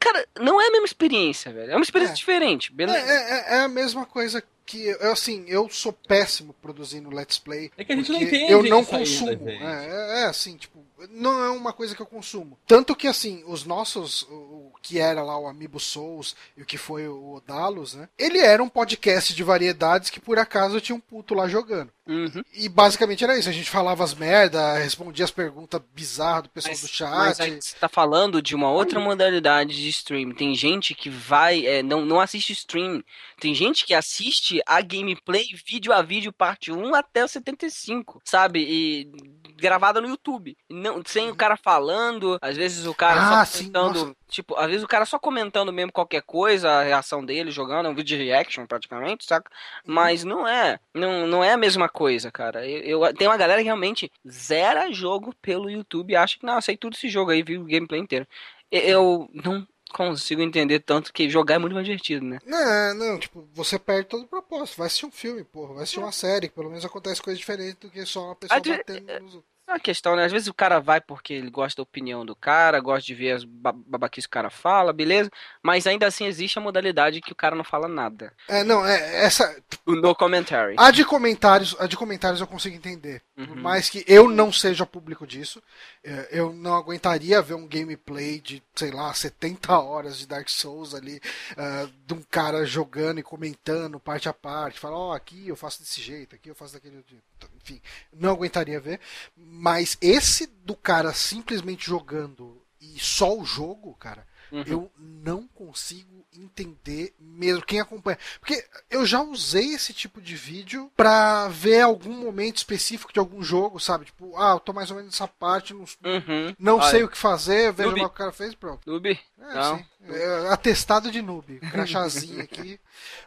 Cara, não é a mesma experiência, velho. É uma experiência É. diferente, É, beleza? é- é- é a mesma coisa que eu, assim, eu sou péssimo produzindo Let's Play. É que a gente não porque entende Eu não isso ainda, consumo. gente. é, é, é, assim, tipo, não é uma coisa que eu consumo. Tanto que, assim, os nossos, o, o que era lá o Amiibo Souls e o que foi o Odalos, né? Ele era um podcast de variedades que por acaso tinha um puto lá jogando. Uhum. E basicamente era isso. A gente falava as merda, respondia as perguntas bizarras do pessoal Mas, do chat. mas aí você tá falando de uma outra modalidade de stream. Tem gente que vai, é, não, não assiste stream. Tem gente que assiste a gameplay vídeo a vídeo, parte 1 até o 75, sabe? E gravada no YouTube. Não, sem o cara falando, às vezes o cara Ah, só sim, comentando. nossa. tipo, às vezes o cara só comentando mesmo qualquer coisa, a reação dele, jogando, é um vídeo de reaction praticamente, saca? Uhum. Mas não é. Não, não é a mesma coisa, cara. Eu, eu- tem uma galera que realmente zera jogo pelo YouTube e acha que, não, sei tudo esse jogo aí, viu o gameplay inteiro. Eu não consigo entender tanto que jogar é muito mais divertido, né? Não, não, tipo, você perde todo o propósito. Vai assistir um filme, porra. Vai assistir uma série, que pelo menos acontece coisa diferente do que só uma pessoa de- batendo nos outros. É uma questão, né? Às vezes o cara vai porque ele gosta da opinião do cara, gosta de ver as ba- babaquices que o cara fala, beleza? Mas ainda assim existe a modalidade que o cara não fala nada. É, não, é essa. O no commentary. A de comentários, a de comentários eu consigo entender. Por Uhum. mais que eu não seja público disso, é, eu não aguentaria ver um gameplay de, sei lá, 70 horas de Dark Souls ali, ah, de um cara jogando e comentando parte a parte, fala, ó, aqui eu faço desse jeito, aqui eu faço daquele jeito. Enfim, não aguentaria ver. Mas esse do cara simplesmente jogando e só o jogo, cara, Uhum. eu não consigo entender mesmo quem acompanha. Porque eu já usei esse tipo de vídeo pra ver algum momento específico de algum jogo, sabe? Tipo, ah, eu tô mais ou menos nessa parte, não, Uhum. não Olha, sei o que fazer, vejo lá o que o cara fez, pronto. Noob? É, Não. É, atestado de noob, crachazinho aqui.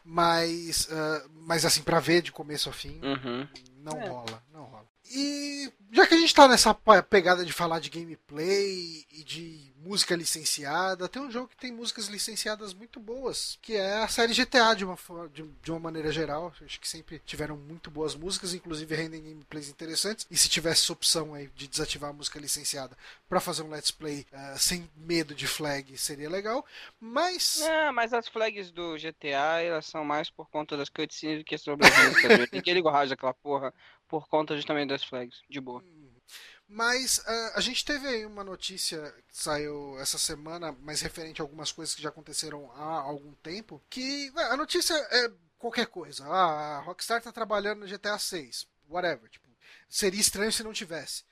Mas, ah, mas assim, pra ver de começo ao fim, Uhum. Não É. rola, não rola. E já que a gente tá nessa pegada de falar de gameplay e de música licenciada, tem um jogo que tem músicas licenciadas muito boas, que é a série GTA de uma, de, uma maneira geral. Acho que sempre tiveram muito boas músicas, inclusive rendem gameplays interessantes. E se tivesse opção aí de desativar a música licenciada pra fazer um let's play ah, sem medo de flag, seria legal. Mas. É, mas as flags do GTA, elas são mais por conta das cutscenes do que sobre as músicas. Ninguém liga o rádio daquela porra por conta justamente das flags. De boa. Mas ah, a gente teve aí uma notícia que saiu essa semana, mas referente a algumas coisas que já aconteceram há algum tempo, que a notícia é qualquer coisa. Ah, a Rockstar tá trabalhando no GTA 6, whatever. Tipo, seria estranho se não tivesse.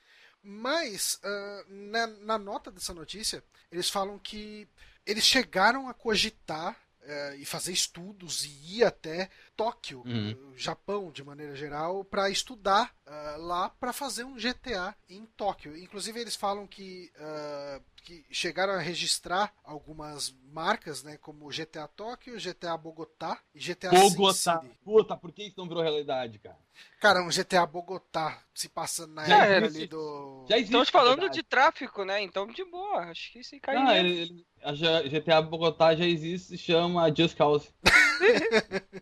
Mas ah, na, na nota dessa notícia, eles falam que eles chegaram a cogitar eh, e fazer estudos e ir até Tóquio, Uhum. eh, Japão de maneira geral, para estudar ah, lá para fazer um GTA em Tóquio. Inclusive eles falam que, ah, que chegaram a registrar algumas marcas, né, como GTA Tóquio, GTA Bogotá e GTA Sin Bogotá. City. Puta, por que isso não virou realidade, cara? Cara, um GTA Bogotá se passando na Já época existe. ali do Já. Estamos falando verdade. de tráfico, né? Então, de boa. Acho que isso aí cai Não, mesmo. ele, ele- a GTA Bogotá já existe, se chama Just Cause.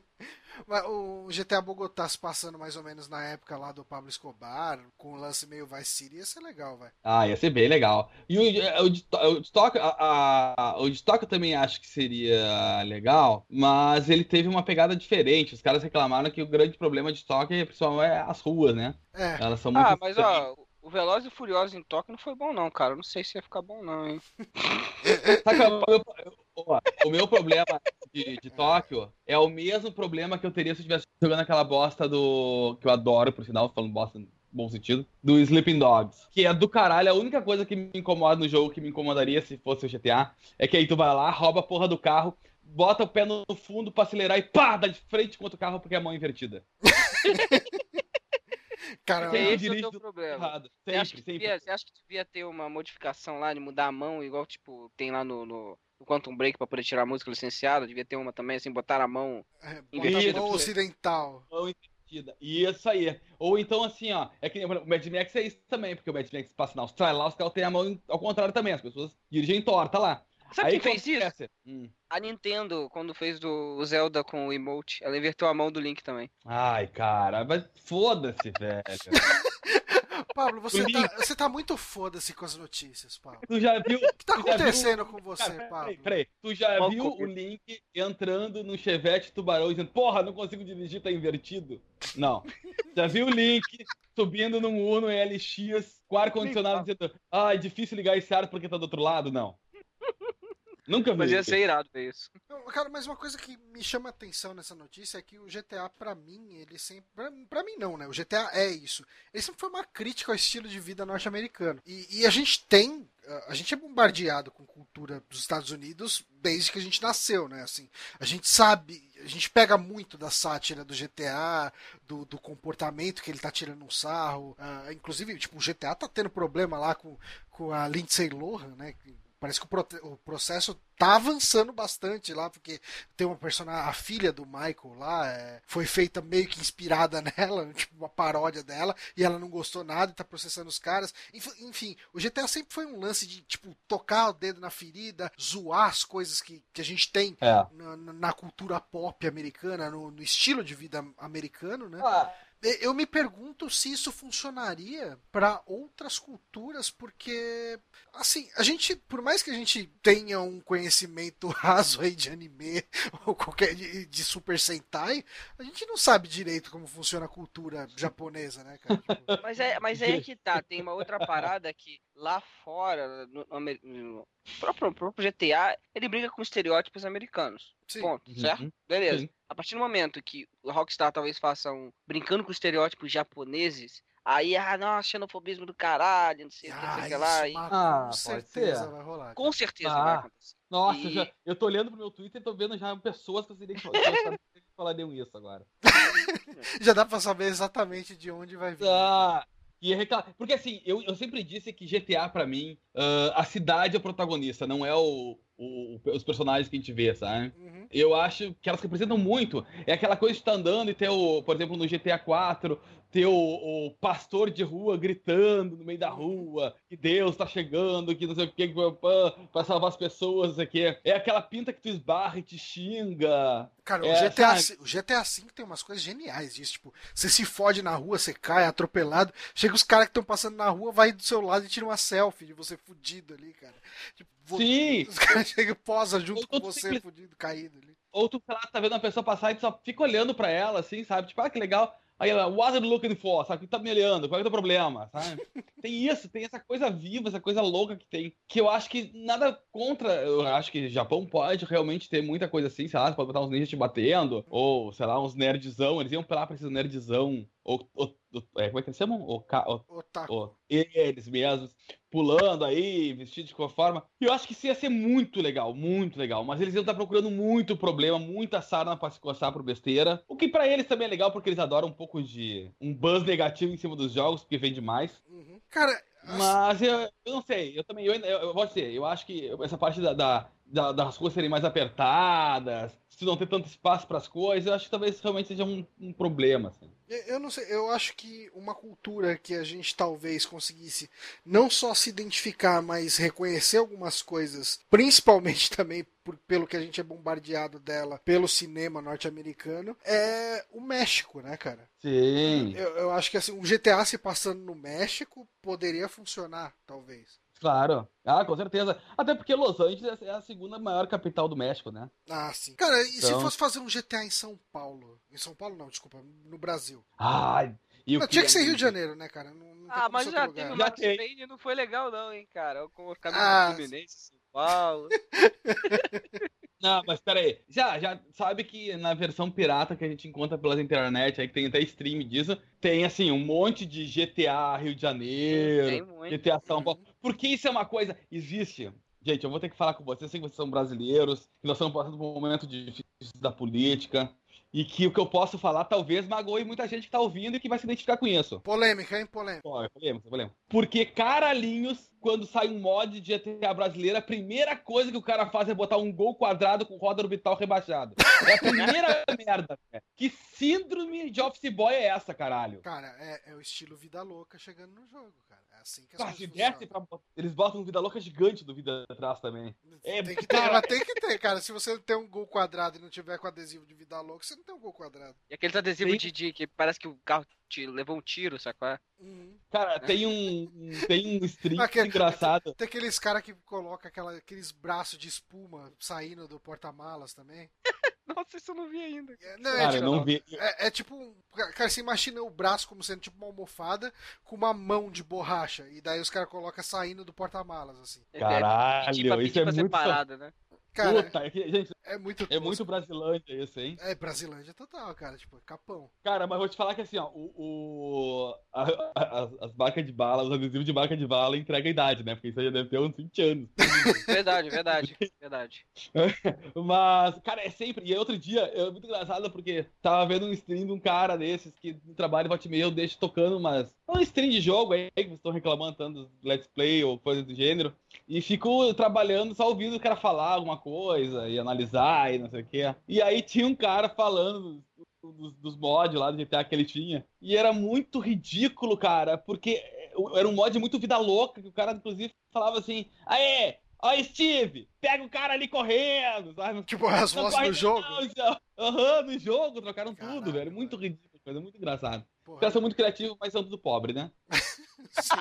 Mas O GTA Bogotá se passando mais ou menos na época lá do Pablo Escobar, com o lance meio Vice City, ia ser legal, velho. Ah, ia ser bem legal. E o, o, de To- o a- a- o Tóquio eu também acho que seria legal, mas ele teve uma pegada diferente. Os caras reclamaram que o grande problema de Tóquio, pessoal, é as ruas, né? É, Elas são muito Ah, mas ó, o Veloz e Furioso em Tóquio não foi bom não, cara. Não sei se ia ficar bom não, hein. É o meu, o meu problema de, de Tóquio é o mesmo problema que eu teria se eu estivesse jogando aquela bosta do. que eu adoro, por sinal, falando bosta no bom sentido, do Sleeping Dogs. Que é do caralho, a única coisa que me incomoda no jogo, que me incomodaria se fosse o GTA, é que aí tu vai lá, rouba a porra do carro, bota o pé no fundo pra acelerar e pá, dá de frente contra o carro porque é a mão invertida. cara, Porque eu esse é o teu problema. Errado. Você acha, Sempre, que sempre. devia, você acha que devia ter uma modificação lá de mudar a mão, igual tipo tem lá no, no, no Quantum Break pra poder tirar a música licenciada? Devia ter uma também, assim, botar a mão. é, Invertida a mão ocidental. Mão invertida. Isso aí. Ou então, assim, ó, é que o Mad Max é isso também, porque o Mad Max passa na Austrália, lá os caras têm a mão ao contrário também, as pessoas dirigem torta lá. Sabe aí quem fez isso? Hum. A Nintendo, quando fez do o Zelda com o emote, ela inverteu a mão do Link também. Ai, cara, mas foda-se, velho. Pablo, você tá, você tá muito foda-se com as notícias, Pablo. Tu já viu. O que tá já viu- acontecendo com você, Cara, peraí, Pablo? peraí. Tu já Qual viu cor? o Link entrando no Chevette Tubarão dizendo, porra, não consigo dirigir, tá invertido? Não. Já viu o Link subindo num Uno LX com ar-condicionado dizendo, ah, é difícil ligar esse ar porque tá do outro lado? Não. Nunca vi. Mas ia ser irado ver isso. Não, Cara, mas uma coisa que me chama atenção nessa notícia é que o GTA, pra mim, ele sempre. Pra, pra mim, não, né? O GTA é isso. Ele sempre foi uma crítica ao estilo de vida norte-americano. E, e a gente tem. A gente é bombardeado com cultura dos Estados Unidos desde que a gente nasceu, né? Assim, a gente sabe. A gente pega muito da sátira do GTA, do, do comportamento que ele tá tirando um sarro. ah, inclusive, tipo, o GTA tá tendo problema lá com, com a Lindsay Lohan, né? Parece que o, prote- o processo tá avançando bastante lá, porque tem uma personagem, a filha do Michael lá, é, foi feita meio que inspirada nela, tipo uma paródia dela, e ela não gostou nada e tá processando os caras. Enf- Enfim, o GTA sempre foi um lance de, tipo, tocar o dedo na ferida, zoar as coisas que, que a gente tem É. na, na- cultura pop americana, no, no estilo de vida americano, né? Ah, Eu me pergunto se isso funcionaria para outras culturas, porque assim, a gente, por mais que a gente tenha um conhecimento raso aí de anime ou qualquer de, de Super Sentai, a gente não sabe direito como funciona a cultura japonesa, né, cara? Tipo, Mas é, mas é aí que tá, tem uma outra parada que lá fora, no, no amer- no próprio, próprio GTA, ele briga com estereótipos americanos. sim. Ponto, Uhum. certo? Beleza. Sim. A partir do momento que o Rockstar talvez faça um brincando com estereótipos japoneses, aí, ah, nossa, xenofobismo do caralho, não sei o que, não sei o que Ah, lá. e Ah, com certeza ser. vai rolar. com certeza Ah. vai acontecer. Nossa, E- já, eu tô olhando pro meu Twitter e tô vendo já pessoas que eu seria que que falariam isso agora. Já dá pra saber exatamente de onde vai vir. Ah, e reclamar. Porque assim, eu, eu sempre disse que GTA, pra mim, ah, a cidade é o protagonista, não é o, o- os personagens que a gente vê, sabe? Uhum. Eu acho que elas representam muito. É aquela coisa de estar andando e ter o, por exemplo, no GTA 4, ter o, o pastor de rua gritando no meio da rua, que Deus tá chegando, que não sei o que, pra salvar as pessoas, aqui. É aquela pinta que tu esbarra e te xinga. Cara, É, o, GTA, sabe? O GTA V tem umas coisas geniais disso. Tipo, você se fode na rua, você cai atropelado. Chega os caras que estão passando na rua, vai do seu lado e tira uma selfie de você fudido ali, cara. Tipo, Sim! Os caras chegam e posa junto com você, simples- fudido, caído ali. Ou tu, sei lá, tá vendo uma pessoa passar e tu só fica olhando pra ela, assim, sabe? Tipo, ah, que legal. Aí ela, what are you looking for? Sabe? Que tá me olhando? Qual é o teu problema? Sabe? tem isso, tem essa coisa viva, essa coisa louca que tem. Que eu acho que nada contra. Eu acho que Japão pode realmente ter muita coisa assim, sei lá, pode botar uns ninjas te batendo, ou, sei lá, uns nerdzão. Eles iam lá pra esses nerdzão. Ou, ou, ou- é, como é que eles chamam? O, ca- o, Otaku. Ó, eles mesmos, pulando aí, vestidos de qualquer forma. E eu acho que isso ia ser muito legal, muito legal. Mas eles iam estar procurando muito problema, muita sarna pra se coçar por besteira. O que pra eles também é legal, porque eles adoram um pouco de um buzz negativo em cima dos jogos, porque vende mais. Uhum. Cara, as- Mas eu, eu não sei, eu também, eu, eu, eu vou dizer, eu acho que essa parte da, da- da- das ruas serem mais apertadas, se não ter tanto espaço pras coisas, eu acho que talvez realmente seja um, um problema, assim. Eu eu não sei, eu acho que uma cultura que a gente talvez conseguisse não só se identificar, mas reconhecer algumas coisas, principalmente também por- pelo que a gente é bombardeado dela pelo cinema norte-americano, é o México, né, cara? Sim. Eu, eu acho que assim, um GTA se passando no México poderia funcionar, talvez. Claro. Ah, com certeza. Até porque Los Angeles é a segunda maior capital do México, né? Ah, sim. Cara, e se Então- fosse fazer um GTA em São Paulo? Em São Paulo não, desculpa, no Brasil. Ai. e eu Não, tinha que ser queria Rio de. Janeiro, né, cara? Não, não Ah, mas ser já teve o Max. Payne e não foi legal não, hein, cara. Com o caminho Ah, do Fluminense, São Paulo. Não, mas pera aí. Já, já sabe que na versão pirata que a gente encontra pelas internet, aí que tem até stream disso, tem assim, um monte de GTA Rio de Janeiro, Tem muito. GTA São Paulo. Porque isso é uma coisa. Existe. Gente, eu vou ter que falar com vocês, eu sei que vocês são brasileiros, que nós estamos passando por um momento difícil da política, e que o que eu posso falar talvez magoe muita gente que tá ouvindo e que vai se identificar com isso. Polêmica, hein? Polêmica. Pô, eu falei, eu falei. Porque caralhinhos, quando sai um mod de GTA brasileiro, a primeira coisa que o cara faz é botar um gol quadrado com roda orbital rebaixado. É a primeira merda, velho. Que síndrome de office boy é essa, caralho? Cara, é, é o estilo vida louca chegando no jogo, cara. É assim que as Ah, coisas se funcionam. desce pra... Eles botam um vida louca gigante do vida atrás também. É, tem que ter, cara- mas tem que ter, cara. Se você tem um gol quadrado e não tiver com adesivo de vida louca, você não tem um gol quadrado. E aqueles adesivos Sim. de, de que parece que o carro te levou um tiro, sacou? Uhum. Cara, tem um, tem um string Aquele- engraçado. Tem aqueles caras que colocam aquela, aqueles braços de espuma saindo do porta-malas também. Nossa, isso eu não vi ainda. É, não, é, Cara, tipo, eu não vi. é, é tipo um. Cara, você imagina o braço como sendo tipo uma almofada com uma mão de borracha. E daí os caras colocam saindo do porta-malas, assim. Caralho, pedir pra, pedir isso é muito- né? Cara, Puta, é gente, é muito. é muito Brasilândia isso, hein? É Brasilândia total, cara. Tipo, capão. Cara, mas vou te falar que assim, ó, o, o- a- a- as, as marcas de bala, os adesivos de marca de bala entrega a idade, né? Porque isso aí já deve ter uns 20 anos. Verdade, verdade, verdade. Mas, cara, é sempre. E outro dia, é muito engraçado porque tava vendo um stream de um cara desses que no trabalho bate meio, eu deixo tocando umas. Um stream de jogo aí, que vocês estão reclamando tanto dos Let's Play ou coisa do gênero. E fico trabalhando só ouvindo o cara falar alguma coisa e analisar e não sei o quê. E aí tinha um cara falando dos, dos, mods lá do GTA que ele tinha. E era muito ridículo, cara, porque era um mod muito vida louca, que o cara, inclusive, falava assim: Aê! Ó, Steve, pega o cara ali correndo, sabe? Tipo, as vozes do jogo. Aham, no jogo, trocaram Caralho, tudo, velho. Muito ridículo, coisa muito engraçado. Os caras são muito criativos, mas são tudo pobre, né? Sim.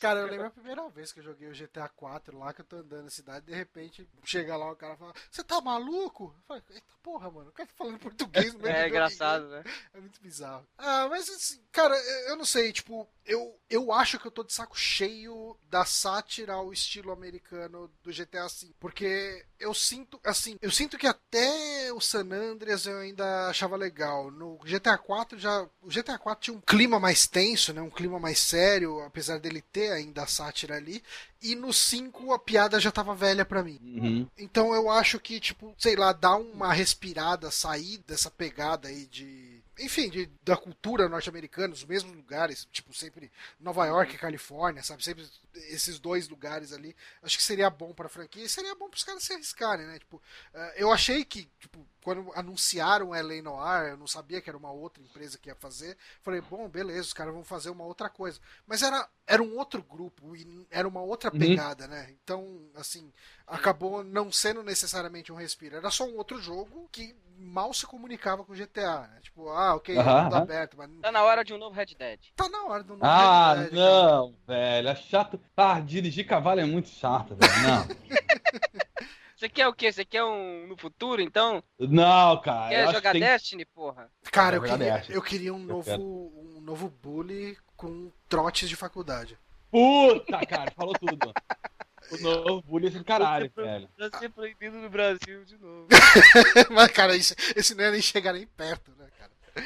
Cara, eu lembro a primeira vez que eu joguei o GTA 4 lá, que eu tô andando na cidade, de repente chega lá o cara fala, você tá maluco? Eu falei, eita porra, mano, o cara tá falando português no meio É do engraçado, né? É muito bizarro. Ah, mas assim, cara, eu não sei, tipo, eu, eu acho que eu tô de saco cheio da sátira ao estilo americano do GTA V. Porque eu sinto, assim, eu sinto que até o San Andreas eu ainda achava legal. No GTA 4 já. O GTA 4 tinha um clima mais tenso, né? Um clima mais sério, apesar dele ter ainda a sátira ali. E no 5 a piada já tava velha pra mim. Uhum. Então eu acho que, tipo, sei lá, dar uma respirada, sair dessa pegada aí de. Enfim, de, da cultura norte-americana, os mesmos lugares, tipo, sempre Nova York e Califórnia, sabe? Sempre esses dois lugares ali. Acho que seria bom pra franquia e seria bom pros caras se arriscarem, né? Tipo, eh, eu achei que, tipo, quando anunciaram LA Noir, eu não sabia que era uma outra empresa que ia fazer. Falei, bom, beleza, os caras vão fazer uma outra coisa. Mas era, era um outro grupo e era uma outra Uhum. pegada, né? Então, assim, acabou não sendo necessariamente um respiro. Era só um outro jogo que mal se comunicava com GTA, né? Tipo, ah, ok, Aham, mundo aham. aberto, mas Tá na hora de um novo Red Dead. tá na hora do novo Ah, Red Dead, cara. não, velho. É chato. Ah, dirigir cavalo é muito chato, velho. Não. Você quer o quê? Você quer um no futuro, então? Não, cara. eu quer acho jogar tem- Destiny, porra? Cara, eu queria, eu queria um novo, quero. um novo bully com trotes de faculdade. Puta, cara, falou tudo. O novo bullying é do caralho, velho. Vai ser proibido no Brasil de novo. mas, cara, isso, esse não ia nem chegar nem perto, né, cara? Com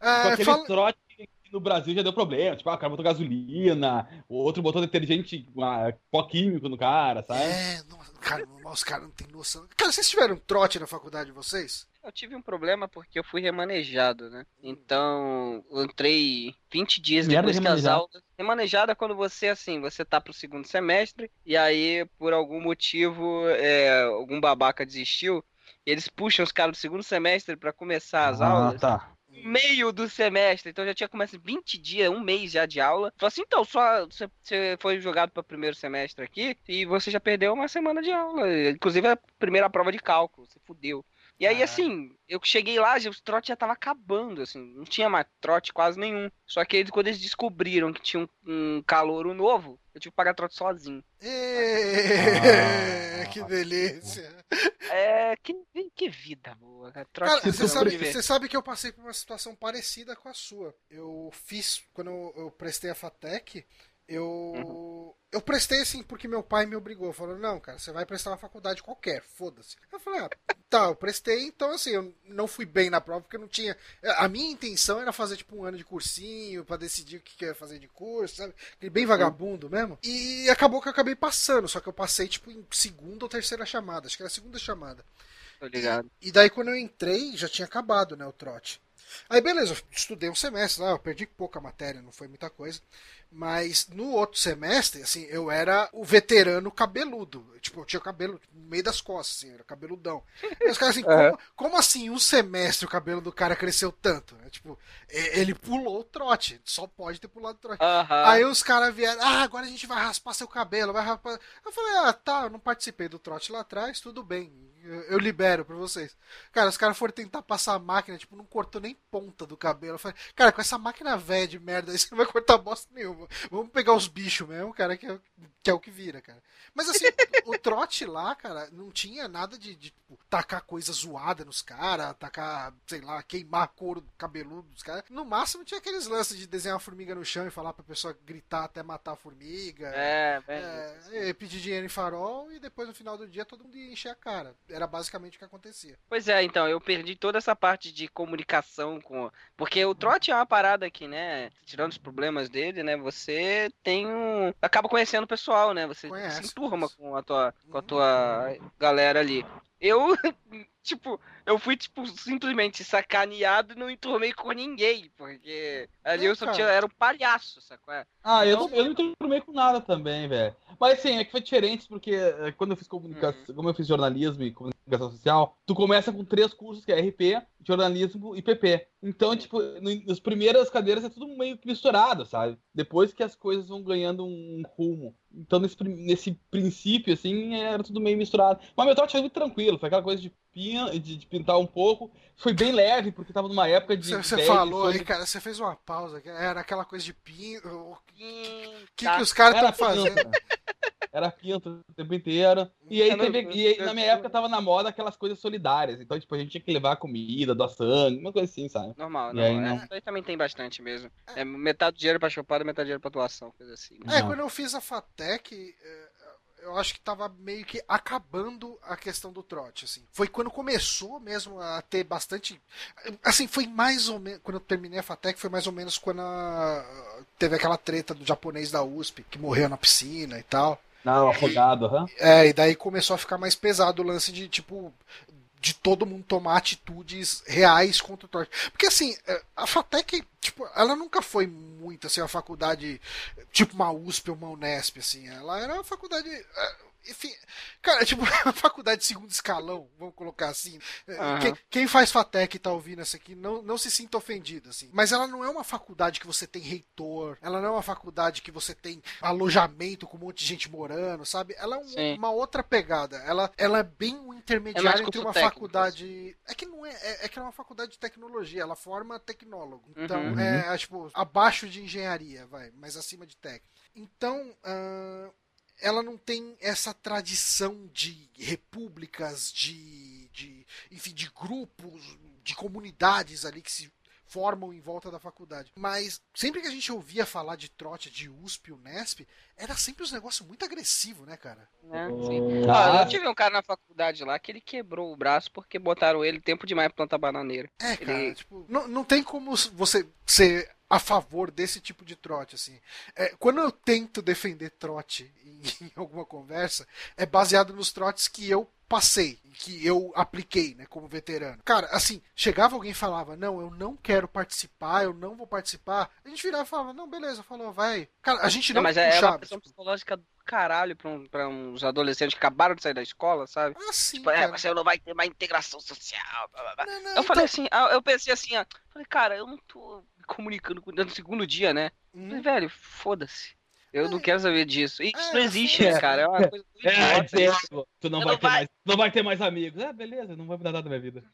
Ah, aquele fala- trote que no Brasil já deu problema. Tipo, ah, o cara botou gasolina, o outro botou detergente, ah, pó químico no cara, sabe? É, nossa, cara, os caras não tem noção. Cara, vocês tiveram trote na faculdade de vocês? Eu tive um problema porque eu fui remanejado, né? Então, eu entrei 20 dias depois que as aulas. Remanejado é quando você, assim, você tá pro segundo semestre e aí, por algum motivo, é, algum babaca desistiu. E eles puxam os caras do segundo semestre pra começar as ah, aulas tá. no meio do semestre. Então já tinha começado 20 dias, um mês já de aula. Falei assim, então, só você, você foi jogado para primeiro semestre aqui e você já perdeu uma semana de aula. Inclusive a primeira prova de cálculo, você fudeu. E aí, assim, eu cheguei lá, já- os trotes já tava acabando, assim, não tinha mais trote quase nenhum. Só que eles, quando eles descobriram que tinha um, um calouro novo, eu tive que pagar trote sozinho. Ê, Ah. que delícia. É, que, que vida boa, cara. Trote Cara, você sabe, você sabe que eu passei por uma situação parecida com a sua. Eu fiz, quando eu, eu prestei a FATEC, eu. Eu prestei assim porque meu pai me obrigou. Falou: não, cara, você vai prestar uma faculdade qualquer, foda-se. Eu falei: ah, tá, eu prestei, então assim, eu não fui bem na prova porque eu não tinha. A minha intenção era fazer tipo um ano de cursinho pra decidir o que que eu ia fazer de curso, sabe? Aquele bem vagabundo mesmo. E acabou que eu acabei passando, só que eu passei tipo em segunda ou terceira chamada, acho que era a segunda chamada. Tô ligado. E daí quando eu entrei, já tinha acabado, né, o trote. Aí beleza, eu estudei um semestre lá, eu perdi pouca matéria, não foi muita coisa. Mas no outro semestre, assim, eu era o veterano cabeludo. Tipo, eu tinha o cabelo no meio das costas, assim, era cabeludão. E os caras assim, como, como assim um semestre o cabelo do cara cresceu tanto? né? Tipo, ele pulou o trote, só pode ter pulado o trote. Aham. Aí os caras vieram, ah, agora a gente vai raspar seu cabelo, vai raspar. Eu falei, ah, tá, eu não participei do trote lá atrás, tudo bem, eu, eu libero pra vocês. Cara, os caras foram tentar passar a máquina, tipo, não cortou nem ponta do cabelo. Eu falei, cara, com essa máquina velha de merda aí, você não vai cortar bosta nenhuma. Vamos pegar os bichos mesmo, cara, que é, que é o que vira, cara. Mas assim, o trote lá, cara, não tinha nada de, de tipo, tacar coisa zoada nos caras, tacar, sei lá, queimar couro cabeludo dos caras. No máximo tinha aqueles lances de desenhar uma formiga no chão e falar pra pessoa gritar até matar a formiga. É. É, e pedir dinheiro em farol e depois no final do dia todo mundo ia encher a cara. Era basicamente o que acontecia. Pois é, então, eu perdi toda essa parte de comunicação com. Porque o trote é uma parada que, né? Tirando os problemas dele, né? Você tem um. Acaba conhecendo o pessoal, né? Você Conhece, se enturma com a tua, com a tua galera ali. Eu, tipo, eu fui, tipo, simplesmente sacaneado e não enturmei com ninguém. Porque ali É, eu só tinha. Era um palhaço, sacou? É? Ah, eu, Então- não, eu não enturmei com nada também, velho. Mas assim, é que foi diferente porque eh, quando eu fiz comunicação, como eu fiz jornalismo e comunicação social, tu começa com três cursos que é RP, jornalismo e PP. Então, tipo, no- nas primeiras cadeiras é tudo meio que misturado, sabe? Depois que as coisas vão ganhando um rumo. Então, nesse, nesse princípio, assim, era tudo meio misturado. Mas meu trote foi muito tranquilo, foi aquela coisa de pin- de, de pintar um pouco. Foi bem leve, porque tava numa época de. Você, falou sobre- aí, cara, você fez uma pausa. que Era aquela coisa de pin. O Hum, que, tá. que os caras estão fazendo? Era pinta o tempo inteiro. E aí Eu não- teve. E aí, na minha época tava na moda aquelas coisas solidárias. Então, tipo, a gente tinha que levar comida, doar sangue, uma coisa assim, sabe? Normal, não. aí, é, não. Aí também tem bastante mesmo. É metade do dinheiro pra chupada, metade do dinheiro pra doação, coisa assim. né? É, Não. quando eu fiz a FATEC, é, eu acho que tava meio que acabando a questão do trote, assim. Foi quando começou mesmo a ter bastante. Assim, foi mais ou menos. Quando eu terminei a FATEC, foi mais ou menos quando a- teve aquela treta do japonês da USP, que morreu na piscina e tal. Não, afogado, aham. É, e daí começou a ficar mais pesado o lance de, tipo, de todo mundo tomar atitudes reais contra o trote. Porque, assim, é, a FATEC, tipo, ela nunca foi muito, assim, uma faculdade, tipo uma USP ou uma Unesp, assim. Ela era uma faculdade... é, Enfim, cara, tipo, uma faculdade de segundo escalão, vamos colocar assim. É, Aham. Quem, quem faz FATEC e tá ouvindo isso aqui, não, não se sinta ofendido, assim. Mas ela não é uma faculdade que você tem reitor, ela não é uma faculdade que você tem alojamento com um monte de gente morando, sabe? Ela é um- uma outra pegada. Ela, ela é bem um É intermediário curso entre uma técnico, faculdade. É que não é, é, é que é uma faculdade de tecnologia, ela forma tecnólogo. Então, Uhum. é, é, tipo, abaixo de engenharia, vai, mas acima de técnico. Então, ah, ela não tem essa tradição de repúblicas, de, de, enfim, de grupos, de comunidades ali que se formam em volta da faculdade. Mas sempre que a gente ouvia falar de trote de USP, Unesp, era sempre uns negócios muito agressivos, né, cara? Oh. Sim. Ah. Ah, eu tive um cara na faculdade lá que ele quebrou o braço porque botaram ele tempo demais pra plantar bananeira. É, cara, Ele- tipo, não, não tem como você ser a favor desse tipo de trote, assim. É, quando eu tento defender trote em, em alguma conversa, é baseado nos trotes que eu passei, que eu apliquei, né, como veterano. Cara, assim, chegava alguém e falava, não, eu não quero participar, eu não vou participar, a gente virava e falava, não, beleza, falou, vai. Cara, a gente não, Não, mas é uma puxava. pressão tipo, psicológica do caralho pra, um, pra uns adolescentes que acabaram de sair da escola, sabe? ah, sim, Tipo, é, cara. você não vai ter mais integração social. blá, blá. Não, não, Eu falei então- assim, ah, eu pensei assim, ó. Falei, cara, eu não tô me comunicando com no segundo dia, né? Hum. Falei, velho, foda-se. Eu não quero saber disso. Isso É, não existe, foda-se. cara. É uma coisa muito É, idiota isso, certo. Tu não vai, não vai- mais, não vai ter mais amigos. Ah, beleza, não vai mudar nada na minha vida.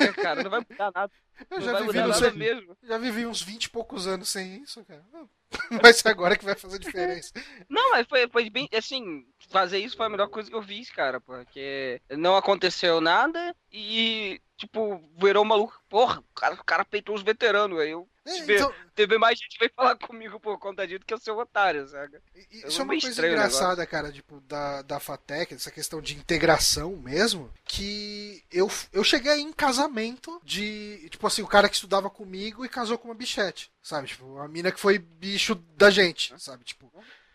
né, cara. Não vai mudar nada. Eu Não já vivi, nada mesmo. já vivi uns 20 e poucos anos sem isso, cara. Ser agora que vai fazer diferença. Não, mas foi, foi bem, assim, fazer isso foi a melhor coisa que eu fiz, cara, porque não aconteceu nada e, tipo, virou maluco. Porra, o cara, o cara peitou os veteranos, aí eu Vê. então, teve mais gente que veio falar comigo por conta disso que eu sou otário, saca? E- Isso é uma coisa engraçada, cara, tipo, da, da FATEC, dessa questão de integração mesmo, que eu, eu cheguei aí em casamento de, tipo assim, o cara que estudava comigo e casou com uma bichete, sabe? Tipo, a mina que foi bicho da gente, sabe? Tipo,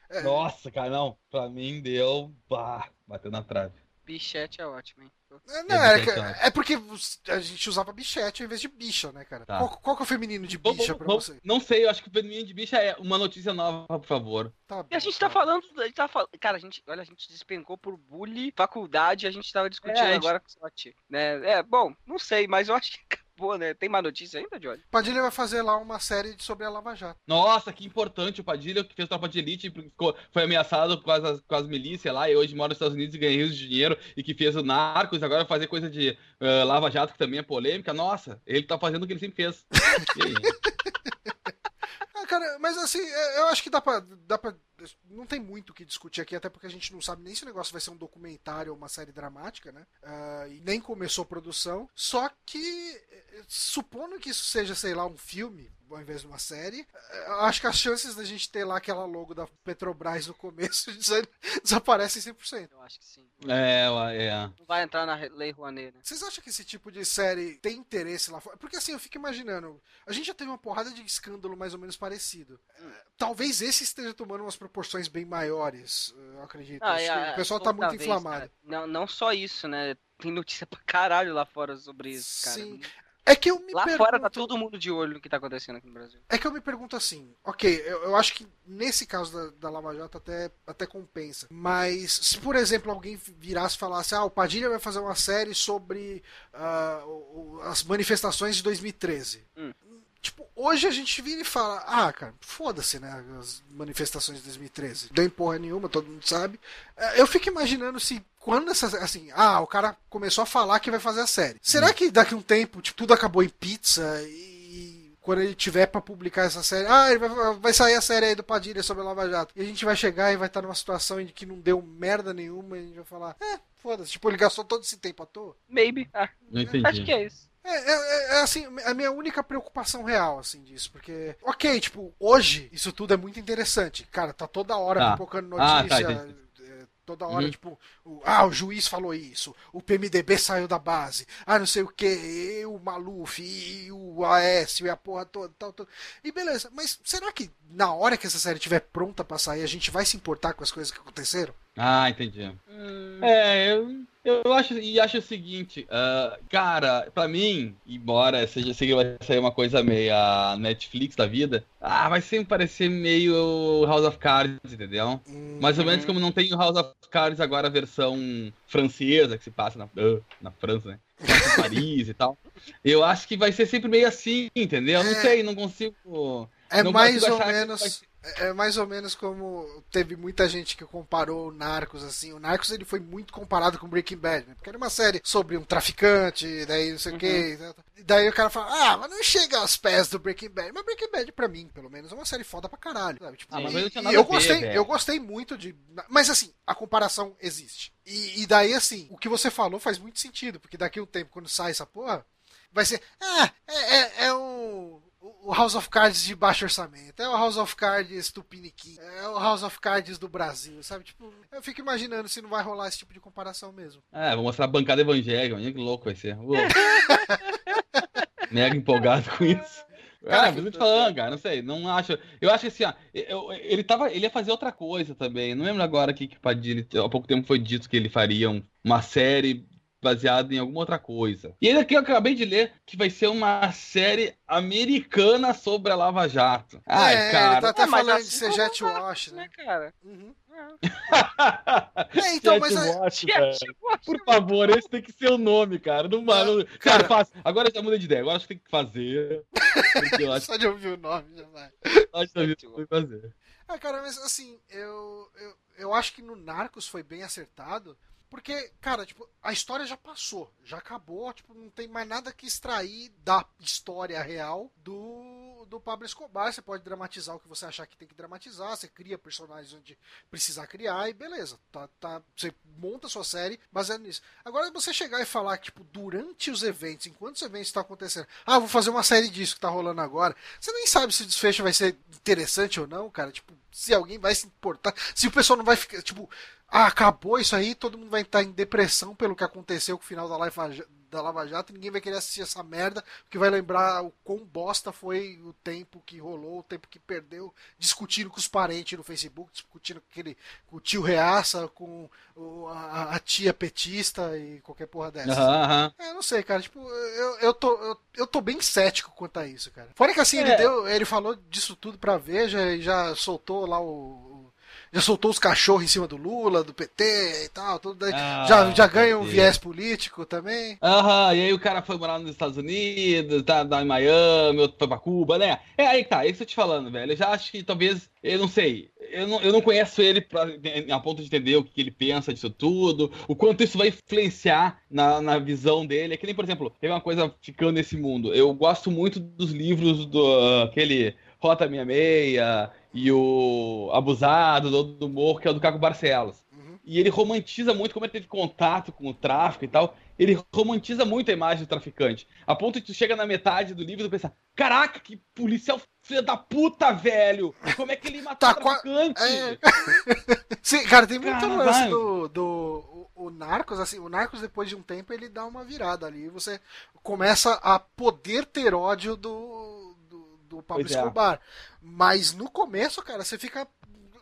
É. Nossa, cara, não. Pra mim deu. Pá, bateu na trave. Bichete é ótimo, hein? É, não, é, é porque a gente usava bichete ao invés de bicha, né, cara? Tá. Qual, qual que é o feminino de bicha pra vamos- você? Não sei, eu acho que o feminino de bicha é uma notícia nova, por favor. Tá E a bom, gente tá tá. falando, a gente tá falando, cara, a gente, olha, a gente despencou por bullying, faculdade, a gente tava discutindo É, a gente- agora com o sorte, né? É, bom, não sei, mas eu acho que acabou, né? Tem mais notícia ainda, Johnny? Padilha vai fazer lá uma série sobre a Lava Jato. Nossa, que importante o Padilha, que fez tropa de elite, ficou- foi ameaçado com as, com as milícias lá, e hoje mora nos Estados Unidos e ganha rios de dinheiro, e que fez o Narcos, agora vai fazer coisa de eh, Lava Jato, que também é polêmica. Nossa, ele tá fazendo o que ele sempre fez. Ah, cara, mas assim, é, eu acho que dá pra, dá pra. Não tem muito o que discutir aqui, até porque a gente não sabe nem se o negócio vai ser um documentário ou uma série dramática, né? Ah, e nem começou a produção. Só que, eh, supondo que isso seja, sei lá, um filme, ao invés de uma série, eh, acho que as chances da gente ter lá aquela logo da Petrobras no começo desa- desaparecem 100%. Eu acho que sim. É, é. Não vai entrar na Lei Rouanet, né? Vocês acham que esse tipo de série tem interesse lá fora? Porque assim, eu fico imaginando, a gente já teve uma porrada de escândalo mais ou menos parecido. Eh, Talvez esse esteja tomando umas proporções bem maiores, eu acredito. Ah, é, o pessoal tá muito vez, inflamado. cara. Não, não só isso, né? Tem notícia pra caralho lá fora sobre isso, cara. Sim. É que eu me Lá pergunto, fora tá todo mundo de olho no que tá acontecendo aqui no Brasil. É que eu me pergunto assim, ok, eu, eu acho que nesse caso da, da Lava Jato até, até compensa. Mas se, por exemplo, alguém virasse e falasse, ah, o Padilha vai fazer uma série sobre o- as manifestações de 2013. Hum. Tipo, hoje a gente vira e fala, ah, cara, foda-se, né? As manifestações de 2013. Deu em porra nenhuma, todo mundo sabe. Eh, Eu fico imaginando se quando essa. Assim, ah, o cara começou a falar que vai fazer a série. Será que daqui a um tempo, tipo, tudo acabou em pizza e. Quando ele tiver pra publicar essa série, ah, ele vai, vai sair a série aí do Padilha sobre a Lava Jato. E a gente vai chegar e vai estar numa situação em que não deu merda nenhuma e a gente vai falar, é, foda-se. Tipo, ele gastou todo esse tempo à toa. Maybe. Ah, Não entendi. acho que é isso. É, é- é, assim, a minha única preocupação real, assim, disso, porque, ok, tipo, hoje isso tudo é muito interessante. Cara, tá toda hora Tá. pipocando Ah, notícia. tá, entendi. é, Toda hora, Uhum. tipo, o- ah, o juiz falou isso, o PMDB saiu da base, ah, não sei o que, o Maluf, e o Aécio, e a porra toda, tal, tal. E beleza, mas será que na hora que essa série estiver pronta pra sair, a gente vai se importar com as coisas que aconteceram? Ah, entendi. Hum, É, eu, eu acho e acho o seguinte, ah, cara, pra mim, embora seja sei que vai sair uma coisa meia Netflix da vida, ah, vai sempre parecer meio House of Cards, entendeu? Mais ou menos como não tem o House of Cards agora a versão francesa que se passa na, ah, na França, né? Que passa em Paris e tal. Eu acho que vai ser sempre meio assim, entendeu? Não É. sei, não consigo. É não mais ou menos. Ser- É mais ou menos como teve muita gente que comparou o Narcos assim. O Narcos ele foi muito comparado com Breaking Bad, né? Porque era uma série sobre um traficante, daí não sei o que. Daí o cara fala, ah, mas não chega aos pés do Breaking Bad. Mas Breaking Bad, pra mim, pelo menos, é uma série foda pra caralho. Sabe? Tipo, Ah, mas e- e eu ver, gostei, velho. eu gostei muito de. Mas assim, a comparação existe. E, e daí, assim, o que você falou faz muito sentido, porque daqui a um tempo, quando sai essa porra, vai ser. Ah, é, é, é um. O House of Cards de baixo orçamento, é o House of Cards Tupiniquim, é o House of Cards do Brasil, sabe? Tipo, eu fico imaginando se não vai rolar esse tipo de comparação mesmo. É, vou mostrar a bancada evangélica, que louco vai ser. Mega empolgado com isso. Cara, mas eu tô falando, cara, não sei, não acho. Eu acho que assim, ó, eu- ele tava. Ele ia fazer outra coisa também. Não lembro agora que o Padilha, há pouco tempo foi dito que ele faria um- uma série baseada em alguma outra coisa. E ele aqui eu acabei de ler que vai ser uma série americana sobre a Lava Jato. Ai, é, cara. ele tá até É, falando de assim ser como jet wash, né? né, cara? Uhum. É. É, então, mas é- Watch, velho. wash, Por favor, esse tem que ser o nome, cara. Não, não, cara. cara, faz. Agora já muda de ideia. Agora acho que tem que fazer. Acho só de ouvir o nome já vai. acho que tem que fazer. Ah, cara, mas assim, eu, eu, eu acho que no Narcos foi bem acertado. Porque, cara, tipo, a história já passou, já acabou, tipo, não tem mais nada que extrair da história real do, do Pablo Escobar. Você pode dramatizar o que você achar que tem que dramatizar, você cria personagens onde precisar criar e beleza. Tá, tá, você monta a sua série baseado nisso. Agora, você chegar e falar, tipo, durante os eventos, enquanto os eventos estão acontecendo, ah, vou fazer uma série disso que tá rolando agora, você nem sabe se o desfecho vai ser interessante ou não, cara. Tipo, se alguém vai se importar, se o pessoal não vai ficar, tipo, ah, acabou isso aí, todo mundo vai estar em depressão pelo que aconteceu com o final da da Lava Jato, ninguém vai querer assistir essa merda, porque vai lembrar o quão bosta foi o tempo que rolou, o tempo que perdeu, discutindo com os parentes no Facebook, discutindo com, aquele, com o tio Reaça, com o- a, a tia petista e qualquer porra dessa. Aham. É, não sei, cara. Tipo, eu, eu, tô, eu, eu tô bem cético quanto a isso, cara. Fora que assim, ele É. deu. Ele falou disso tudo pra Veja e já soltou lá o. Já soltou os cachorros em cima do Lula, do PT e tal. Tudo daí. Ah, já, já ganha um viés político também. Aham, e aí o cara foi morar nos Estados Unidos, tá, tá em Miami, outro foi pra Cuba, né? É aí que tá, é isso que eu te falando, velho. Eu já acho que talvez, eu não sei, eu não, eu não conheço ele pra, a ponto de entender o que ele pensa disso tudo, o quanto isso vai influenciar na, na visão dele. É que nem, por exemplo, teve uma coisa ficando nesse mundo. Eu gosto muito dos livros do aquele Rota 66 e o Abusado, do, do Morro, que é o do Caco Barcelos. Uhum. E ele romantiza muito como ele teve contato com o tráfico e tal. Ele romantiza muito a imagem do traficante. A ponto de tu chega na metade do livro e tu pensa: Caraca, que policial filho da puta, velho! Como é que ele matou Tá o traficante? É. Sim, cara, tem muito Cara, lance do, do o, o Narcos, assim, o Narcos depois de um tempo ele dá uma virada ali, você começa a poder ter ódio do, do, Pablo Pois é. Escobar. Mas no começo, cara, você fica.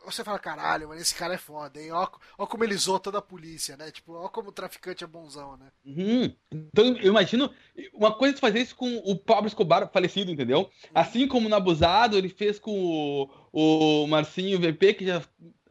Você fala, caralho, mano, esse cara é foda, hein? Ó, ó como ele zoa toda a polícia, né? Tipo, ó como o traficante é bonzão, né? Uhum. Então eu imagino uma coisa de fazer isso com o Pablo Escobar falecido, entendeu? Assim como no Abusado ele fez com o, o Marcinho VP, que já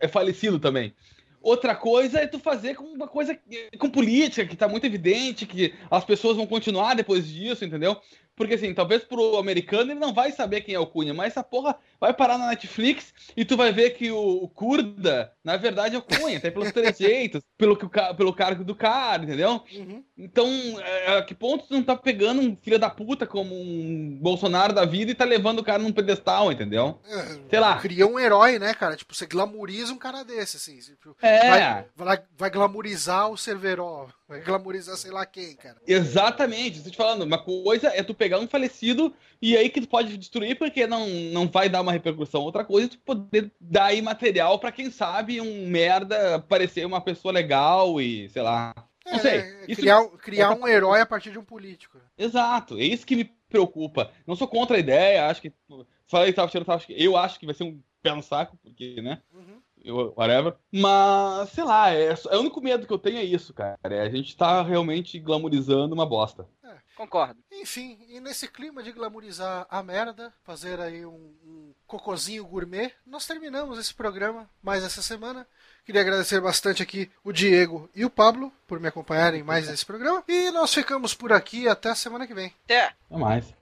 é falecido também. Outra coisa é tu fazer com uma coisa com política, que tá muito evidente, que as pessoas vão continuar depois disso, entendeu? Porque assim, talvez pro americano ele não vai saber quem é o Cunha, mas essa porra vai parar na Netflix e tu vai ver que o, o Kurda, na verdade, é o Cunha, até pelos trejeitos, pelo, que o ca- pelo cargo do cara, entendeu? Uhum. Então, é, a que ponto tu não tá pegando um filho da puta como um Bolsonaro da vida e tá levando o cara num pedestal, entendeu? É, Sei lá. Cria um herói, né, cara? Tipo, você glamoriza um cara desse, assim. Tipo, É. Vai, vai, vai glamorizar o Cerveró. Vai glamorizar sei lá quem, cara. Exatamente, estou te falando, uma coisa é tu pegar um falecido e aí que tu pode destruir porque não, não vai dar uma repercussão. Outra coisa é tu poder dar aí material pra quem sabe um merda parecer uma pessoa legal e sei lá. Não É, sei. né, Isso- criar, criar um herói a partir de um político. Exato, é isso que me preocupa. Não sou contra a ideia, acho que. Falei que tava tirando, acho que- eu acho que vai ser um pé no saco, porque, né? Uhum. Eu, whatever. Mas, sei lá, é, é o único medo que eu tenho é isso, cara. É a gente tá realmente glamorizando uma bosta. Concordo. Enfim, e nesse clima de glamorizar a merda, fazer aí um, um cocozinho gourmet, nós terminamos esse programa mais essa semana. Queria agradecer bastante aqui o Diego e o Pablo por me acompanharem mais nesse programa. E nós ficamos por aqui até a semana que vem. Até. Até mais.